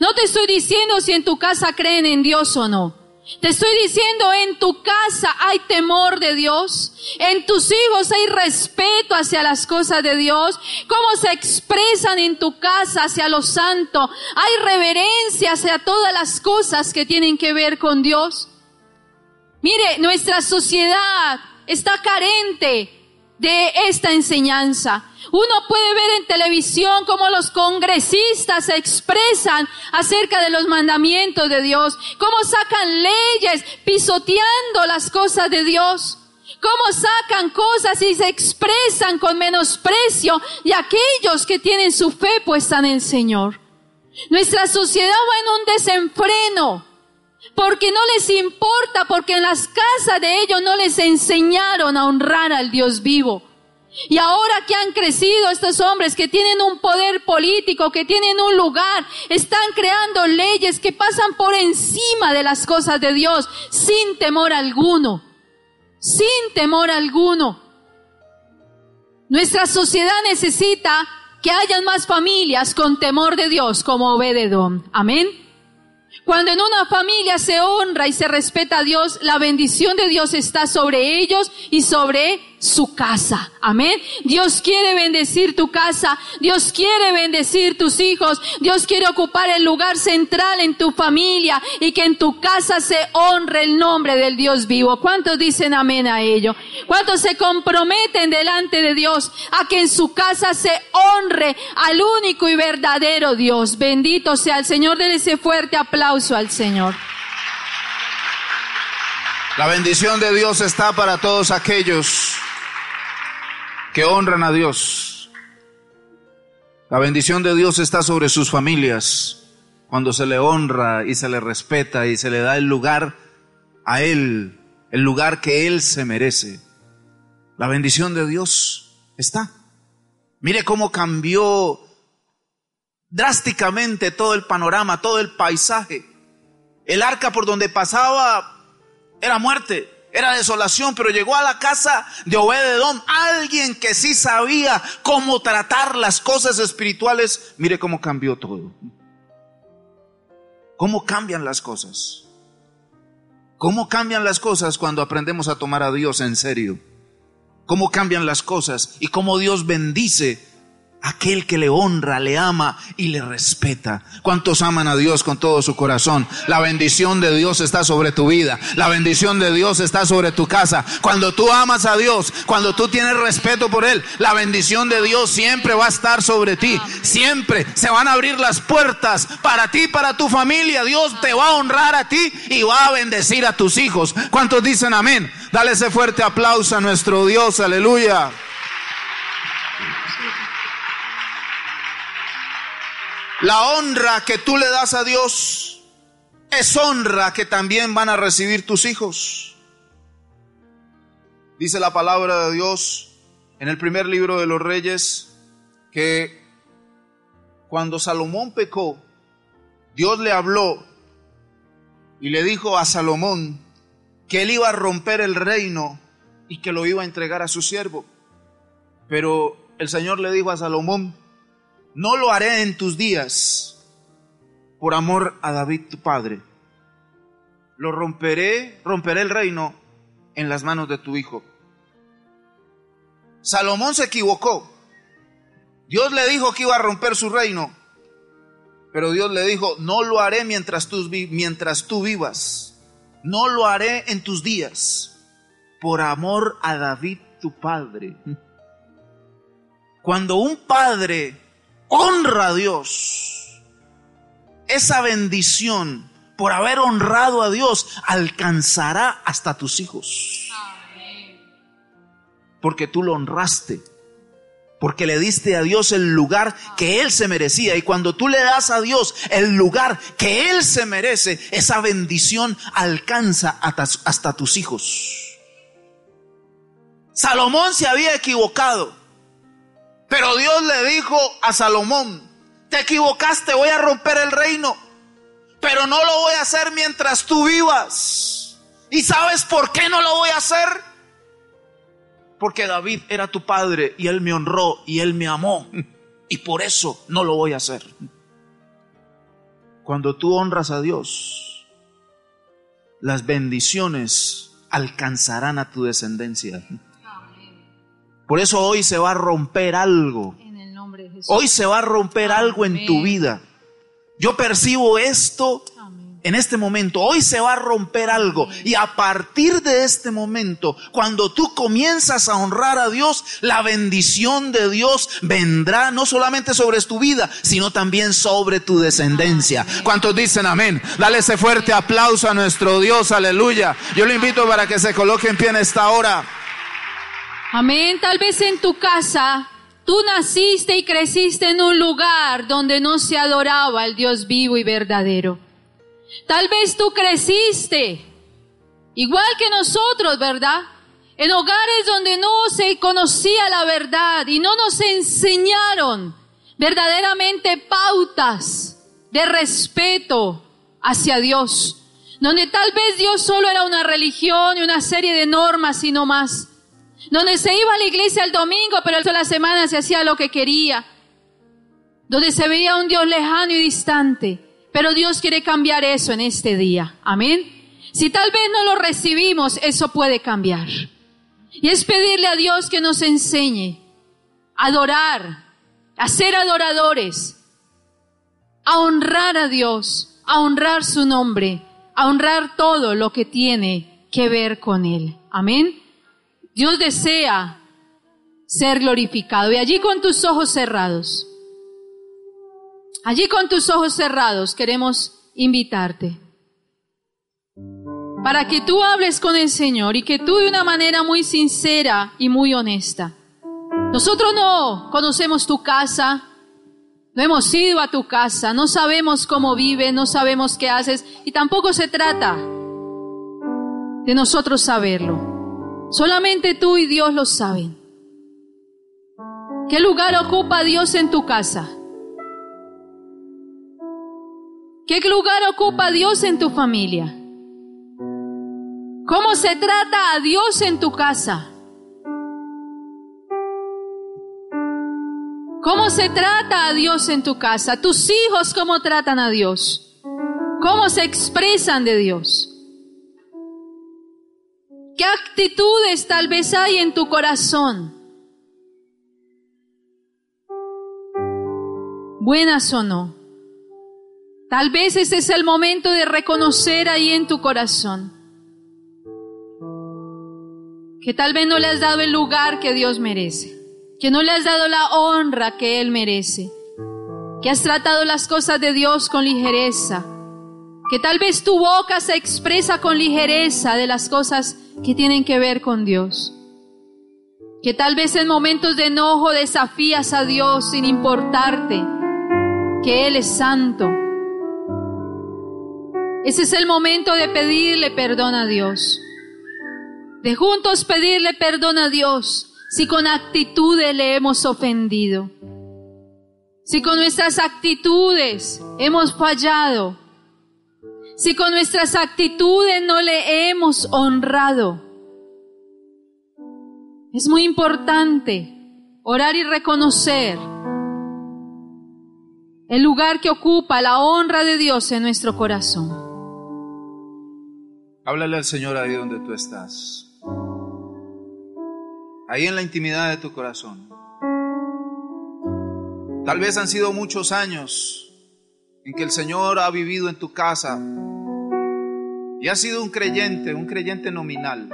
No te estoy diciendo si en tu casa creen en Dios o no. Te estoy diciendo, en tu casa hay temor de Dios, en tus hijos hay respeto hacia las cosas de Dios, cómo se expresan en tu casa hacia lo santo, hay reverencia hacia todas las cosas que tienen que ver con Dios. Mire, nuestra sociedad está carente de esta enseñanza. Uno puede ver en televisión cómo los congresistas se expresan acerca de los mandamientos de Dios, cómo sacan leyes pisoteando las cosas de Dios, cómo sacan cosas y se expresan con menosprecio y aquellos que tienen su fe puesta en el Señor. Nuestra sociedad va en un desenfreno porque no les importa, porque en las casas de ellos no les enseñaron a honrar al Dios vivo. Y ahora que han crecido estos hombres que tienen un poder político, que tienen un lugar, están creando leyes que pasan por encima de las cosas de Dios sin temor alguno. Sin temor alguno. Nuestra sociedad necesita que hayan más familias con temor de Dios como Obededón. Amén. Cuando en una familia se honra y se respeta a Dios, la bendición de Dios está sobre ellos y sobre su casa. Amén. Dios quiere bendecir tu casa. Dios quiere bendecir tus hijos. Dios quiere ocupar el lugar central en tu familia y que en tu casa se honre el nombre del Dios vivo. ¿Cuántos dicen amén a ello? ¿Cuántos se comprometen delante de Dios a que en su casa se honre al único y verdadero Dios? Bendito sea el Señor. Dele ese fuerte aplauso al Señor. La bendición de Dios está para todos aquellos que honran a Dios. La bendición de Dios está sobre sus familias cuando se le honra y se le respeta y se le da el lugar a Él, el lugar que Él se merece. La bendición de Dios está. Mire cómo cambió drásticamente todo el panorama, todo el paisaje. El arca por donde pasaba era muerte era desolación, pero llegó a la casa de Obededón, alguien que sí sabía cómo tratar las cosas espirituales. Mire cómo cambió todo. ¿Cómo cambian las cosas? ¿Cómo cambian las cosas cuando aprendemos a tomar a Dios en serio? ¿Cómo cambian las cosas y cómo Dios bendice aquel que le honra, le ama y le respeta. ¿Cuántos aman a Dios con todo su corazón? La bendición de Dios está sobre tu vida. La bendición de Dios está sobre tu casa. Cuando tú amas a Dios, cuando tú tienes respeto por Él, la bendición de Dios siempre va a estar sobre ti. Siempre se van a abrir las puertas para ti, para tu familia. Dios te va a honrar a ti y va a bendecir a tus hijos. ¿Cuántos dicen amén? Dale ese fuerte aplauso a nuestro Dios. Aleluya. La honra que tú le das a Dios es honra que también van a recibir tus hijos. Dice la palabra de Dios en el primer libro de los reyes que cuando Salomón pecó, Dios le habló y le dijo a Salomón que él iba a romper el reino y que lo iba a entregar a su siervo. Pero el Señor le dijo a Salomón, no lo haré en tus días por amor a David tu padre. Lo romperé, romperé el reino en las manos de tu hijo. Salomón se equivocó. Dios le dijo que iba a romper su reino, pero Dios le dijo, no lo haré mientras tú, mientras tú vivas. No lo haré en tus días por amor a David tu padre. *laughs* Cuando un padre honra a Dios, esa bendición por haber honrado a Dios alcanzará hasta tus hijos. Porque tú lo honraste. Porque le diste a Dios el lugar que Él se merecía. Y cuando tú le das a Dios el lugar que Él se merece, esa bendición alcanza hasta, tus hijos. Salomón se había equivocado. Pero Dios le dijo a Salomón, te equivocaste, voy a romper el reino, pero no lo voy a hacer mientras tú vivas. ¿Y sabes por qué no lo voy a hacer? Porque David era tu padre y él me honró y él me amó. *laughs* Y por eso no lo voy a hacer. Cuando tú honras a Dios, las bendiciones alcanzarán a tu descendencia. Por eso hoy se va a romper algo. Hoy se va a romper algo en tu vida. Yo percibo esto en este momento. Hoy se va a romper algo. Y a partir de este momento, cuando tú comienzas a honrar a Dios, la bendición de Dios vendrá no solamente sobre tu vida, sino también sobre tu descendencia. ¿Cuántos dicen amén? Dale ese fuerte aplauso a nuestro Dios. Aleluya. Yo le invito para que se coloque en pie en esta hora. Amén. Tal vez en tu casa tú naciste y creciste en un lugar donde no se adoraba al Dios vivo y verdadero. Tal vez tú creciste igual que nosotros, ¿verdad? En hogares donde no se conocía la verdad y no nos enseñaron verdaderamente pautas de respeto hacia Dios. Donde tal vez Dios solo era una religión y una serie de normas y no más donde se iba a la iglesia el domingo, pero de la semana se hacía lo que quería, donde se veía un Dios lejano y distante. Pero Dios quiere cambiar eso en este día. Amén. Si tal vez no lo recibimos, eso puede cambiar. Y es pedirle a Dios que nos enseñe a adorar, a ser adoradores, a honrar a Dios, a honrar su nombre, a honrar todo lo que tiene que ver con Él. Amén. Dios desea ser glorificado. Y allí con tus ojos cerrados, allí con tus ojos cerrados queremos invitarte para que tú hables con el Señor y que tú de una manera muy sincera y muy honesta. Nosotros no conocemos tu casa, no hemos ido a tu casa, no sabemos cómo vives, no sabemos qué haces y tampoco se trata de nosotros saberlo. Solamente tú y Dios lo saben. ¿Qué lugar ocupa Dios en tu casa? ¿Qué lugar ocupa Dios en tu familia? ¿Cómo se trata a Dios en tu casa? ¿Cómo se trata a Dios en tu casa? ¿Tus hijos cómo tratan a Dios? ¿Cómo se expresan de Dios? ¿Qué actitudes tal vez hay en tu corazón? Buenas o no. Tal vez ese es el momento de reconocer ahí en tu corazón que tal vez no le has dado el lugar que Dios merece, que no le has dado la honra que Él merece, que has tratado las cosas de Dios con ligereza, que tal vez tu boca se expresa con ligereza de las cosas que tienen que ver con Dios, que tal vez en momentos de enojo desafías a Dios sin importarte que Él es santo. Ese es el momento de pedirle perdón a Dios. De juntos pedirle perdón a Dios si con actitudes le hemos ofendido, si con nuestras actitudes hemos fallado, si con nuestras actitudes no le hemos honrado. Es muy importante orar y reconocer el lugar que ocupa la honra de Dios en nuestro corazón. Háblale al Señor ahí donde tú estás ahí en la intimidad de tu corazón. Tal vez han sido muchos años en que el Señor ha vivido en tu casa y has sido un creyente, un creyente nominal.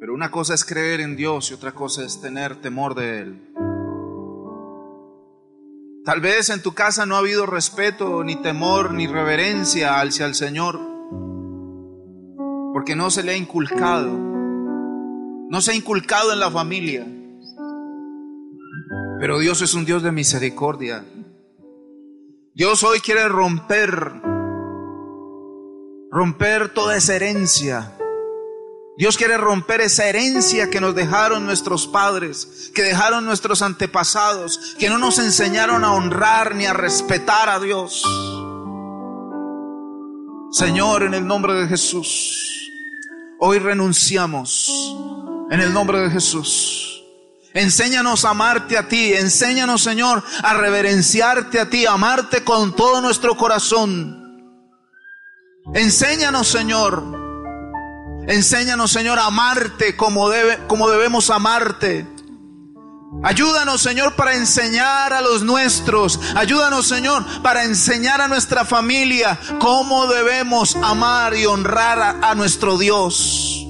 Pero una cosa es creer en Dios y otra cosa es tener temor de Él. Tal vez en tu casa no ha habido respeto, ni temor, ni reverencia hacia el Señor, porque no se le ha inculcado no se ha inculcado en la familia. Pero Dios es un Dios de misericordia. Dios hoy quiere romper, romper toda esa herencia. Dios quiere romper esa herencia que nos dejaron nuestros padres, que dejaron nuestros antepasados, que no nos enseñaron a honrar ni a respetar a Dios. Señor, en el nombre de Jesús, hoy renunciamos en el nombre de Jesús. Enséñanos a amarte a ti. Enséñanos, Señor, a reverenciarte a ti, a amarte con todo nuestro corazón. Enséñanos, Señor. Enséñanos, Señor, a amarte como, debe, como debemos amarte. Ayúdanos, Señor, para enseñar a los nuestros. Ayúdanos, Señor, para enseñar a nuestra familia cómo debemos amar y honrar a, a nuestro Dios.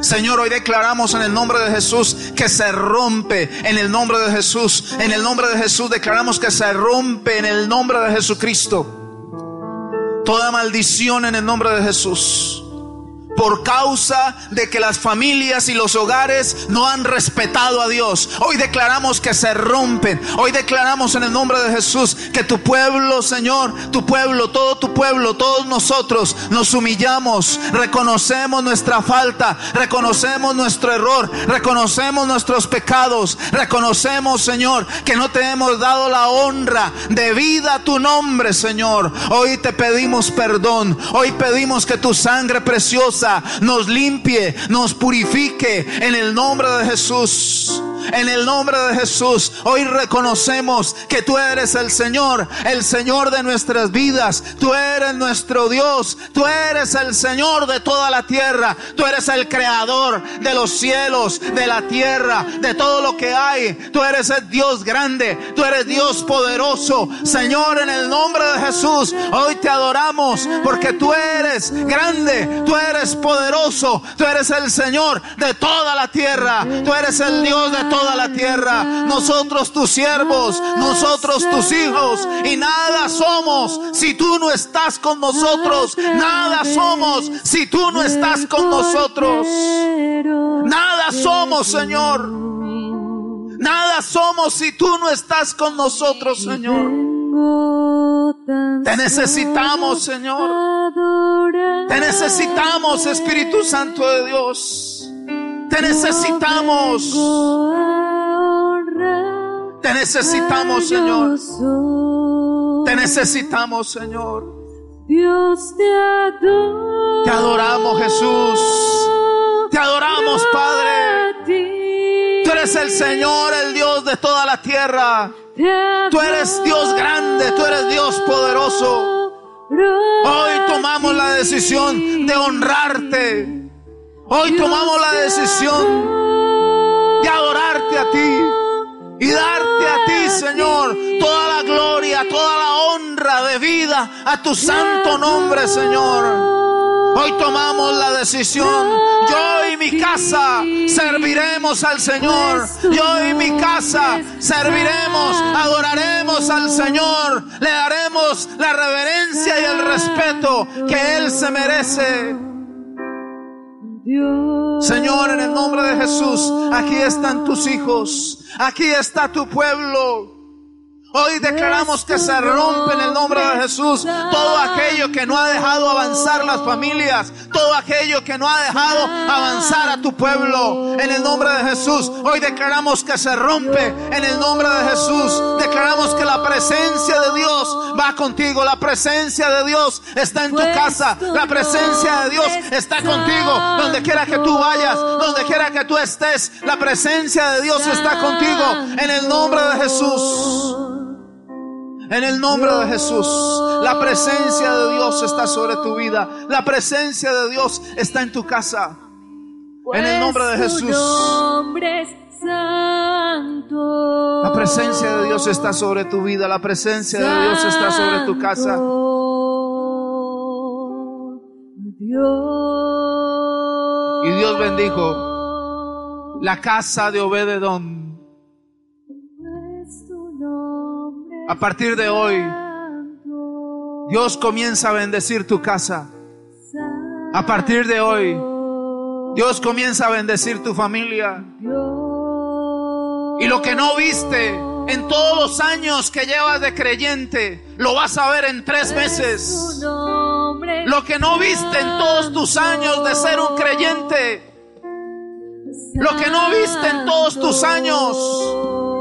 Señor, hoy declaramos en el nombre de Jesús que se rompe en el nombre de Jesús. En el nombre de Jesús declaramos que se rompe en el nombre de Jesucristo. Toda maldición en el nombre de Jesús por causa de que las familias y los hogares no han respetado a Dios. Hoy declaramos que se rompen. Hoy declaramos en el nombre de Jesús que tu pueblo, Señor, tu pueblo, todo tu pueblo, todos nosotros nos humillamos, reconocemos nuestra falta, reconocemos nuestro error, reconocemos nuestros pecados, reconocemos, Señor, que no te hemos dado la honra debida a tu nombre, Señor. Hoy te pedimos perdón. Hoy pedimos que tu sangre preciosa nos limpie, nos purifique en el nombre de Jesús. En el nombre de Jesús, hoy reconocemos que tú eres el Señor, el Señor de nuestras vidas. Tú eres nuestro Dios. Tú eres el Señor de toda la tierra. Tú eres el creador de los cielos, de la tierra, de todo lo que hay. Tú eres el Dios grande. Tú eres Dios poderoso. Señor, en el nombre de Jesús, hoy te adoramos porque tú eres grande. Tú eres poderoso. Tú eres el Señor de toda la tierra. Tú eres el Dios de toda la tierra. Nosotros tus siervos, nosotros tus hijos. Y nada somos si tú no estás con nosotros. Nada somos si tú no estás con nosotros. Nada somos, Señor. Nada somos si tú no estás con nosotros, Señor. Te necesitamos, Señor. Te necesitamos, Espíritu Santo de Dios. Te necesitamos. Te necesitamos, Señor. Te necesitamos, Señor. Dios te adora. Te adoramos, Jesús. Te adoramos, Padre. Tú eres el Señor, el Dios de toda la tierra. Tú eres Dios grande, tú eres Dios poderoso. Hoy tomamos la decisión de honrarte. Hoy tomamos la decisión de adorarte a ti y darte a ti, Señor, toda la gloria, toda la honra de vida a tu santo nombre, Señor. Hoy tomamos la decisión. Yo y mi casa serviremos al Señor. Yo y mi casa serviremos, adoraremos al Señor. Le daremos la reverencia y el respeto que Él se merece. Señor, en el nombre de Jesús, aquí están tus hijos. Aquí está tu pueblo. Hoy declaramos que se rompe en el nombre de Jesús todo aquello que no ha dejado avanzar las familias, todo aquello que no ha dejado avanzar a tu pueblo. En el nombre de Jesús, hoy declaramos que se rompe en el nombre de Jesús. Declaramos que la presencia de Dios va contigo, la presencia de Dios está en tu casa, la presencia de Dios está contigo, donde quiera que tú vayas, donde quiera que tú estés, la presencia de Dios está contigo en el nombre de Jesús. En el nombre de Jesús, la presencia de Dios está sobre tu vida. La presencia de Dios está en tu casa. En el nombre de Pues Jesús. santo. La presencia de Dios está sobre tu vida. La presencia de Dios está sobre tu casa. Y Dios bendijo la casa de Obededón. A partir de hoy, Dios comienza a bendecir tu casa. A partir de hoy, Dios comienza a bendecir tu familia. Y lo que no viste en todos los años que llevas de creyente, lo vas a ver en tres meses. Lo que no viste en todos tus años de ser un creyente, lo que no viste en todos tus años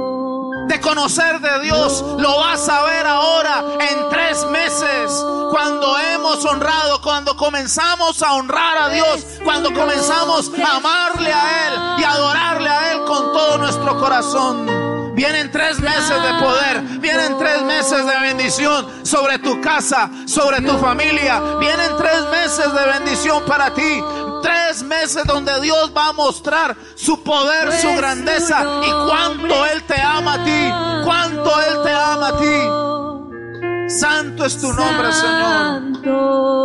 de conocer de Dios, lo vas a ver ahora en tres meses. Cuando hemos honrado, cuando comenzamos a honrar a Dios, cuando comenzamos a amarle a Él y adorarle a Él con todo nuestro corazón. Vienen tres meses de poder, vienen tres meses de bendición sobre tu casa, sobre tu familia. Vienen tres meses de bendición para ti. Tres meses donde Dios va a mostrar su poder, su grandeza y cuánto Él te ama a ti, cuánto Él te ama a ti. Santo es tu nombre, Señor. Santo.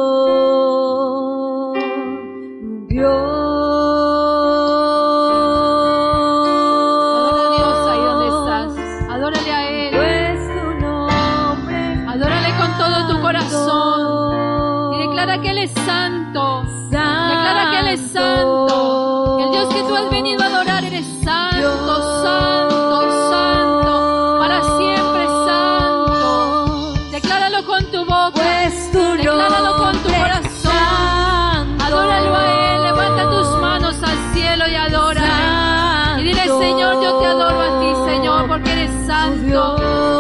Santo.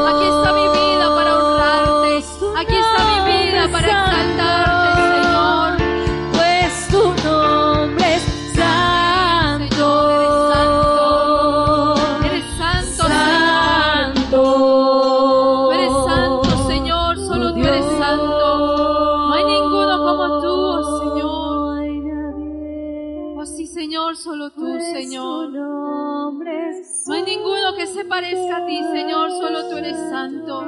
Ti, Señor, solo tú eres santo.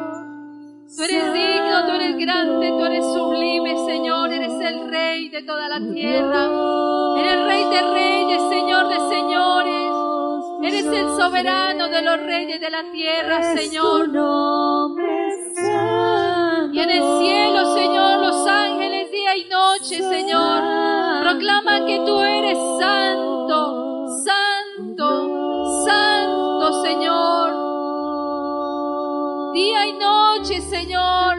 Tú eres digno, tú eres grande, tú eres sublime, Señor, eres el Rey de toda la tierra. Eres el Rey de reyes, Señor de señores. Eres el soberano de los reyes de la tierra, Señor. Y en el cielo, Señor, los ángeles día y noche, Señor, proclaman que tú eres santo, Día y noche, Señor,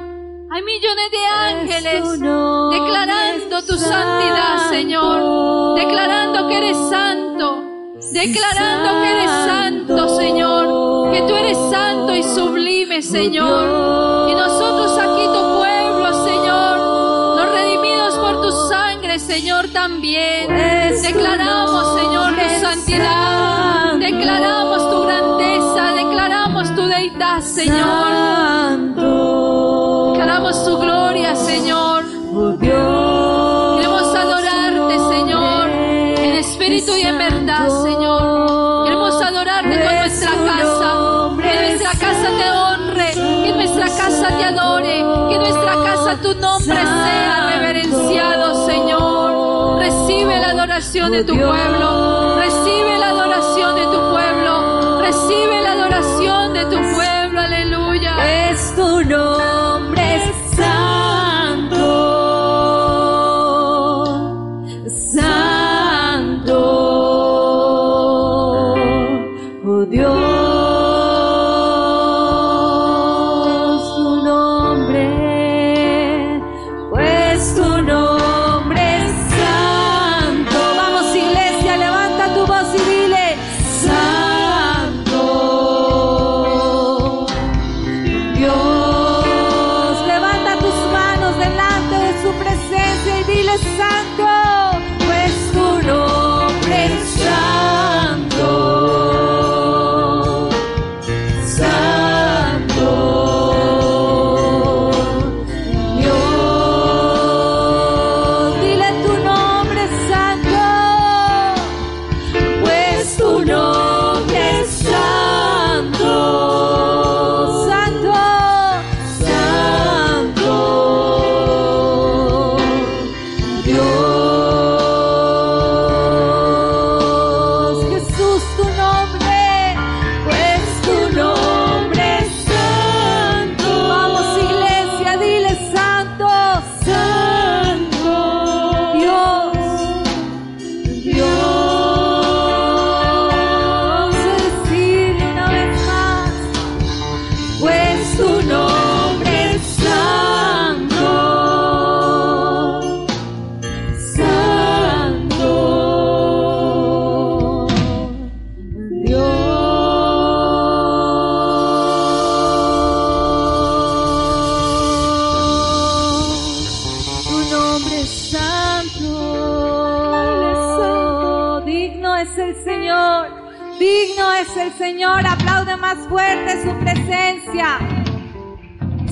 hay millones de ángeles declarando tu santidad, Señor, declarando que eres santo, declarando que eres santo, Señor, que tú eres santo y sublime, Señor. Y nosotros aquí tu pueblo, Señor, los redimidos por tu sangre, Señor, también. Pues Declaramos, de tu pueblo.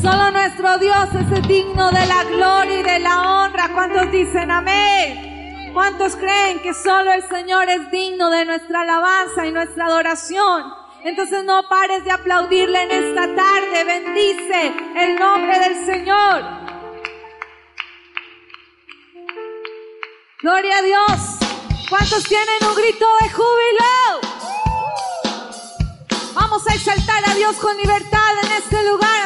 Solo nuestro Dios es digno de la gloria y de la honra. ¿Cuántos dicen amén? ¿Cuántos creen que solo el Señor es digno de nuestra alabanza y nuestra adoración? Entonces no pares de aplaudirle en esta tarde. Bendice el nombre del Señor. Gloria a Dios. ¿Cuántos tienen un grito de júbilo? Vamos a exaltar a Dios con libertad en este lugar.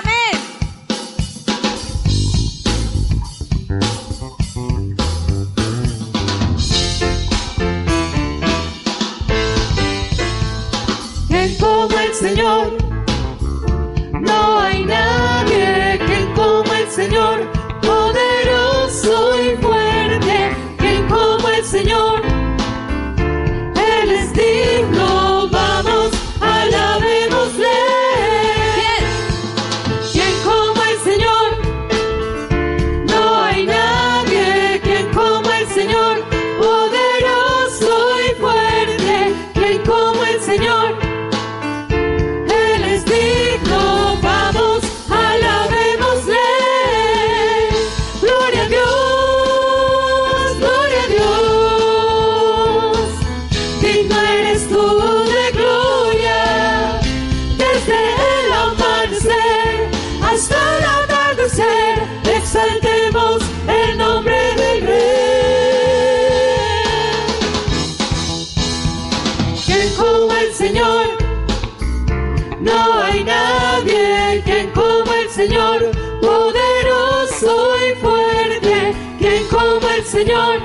Señor.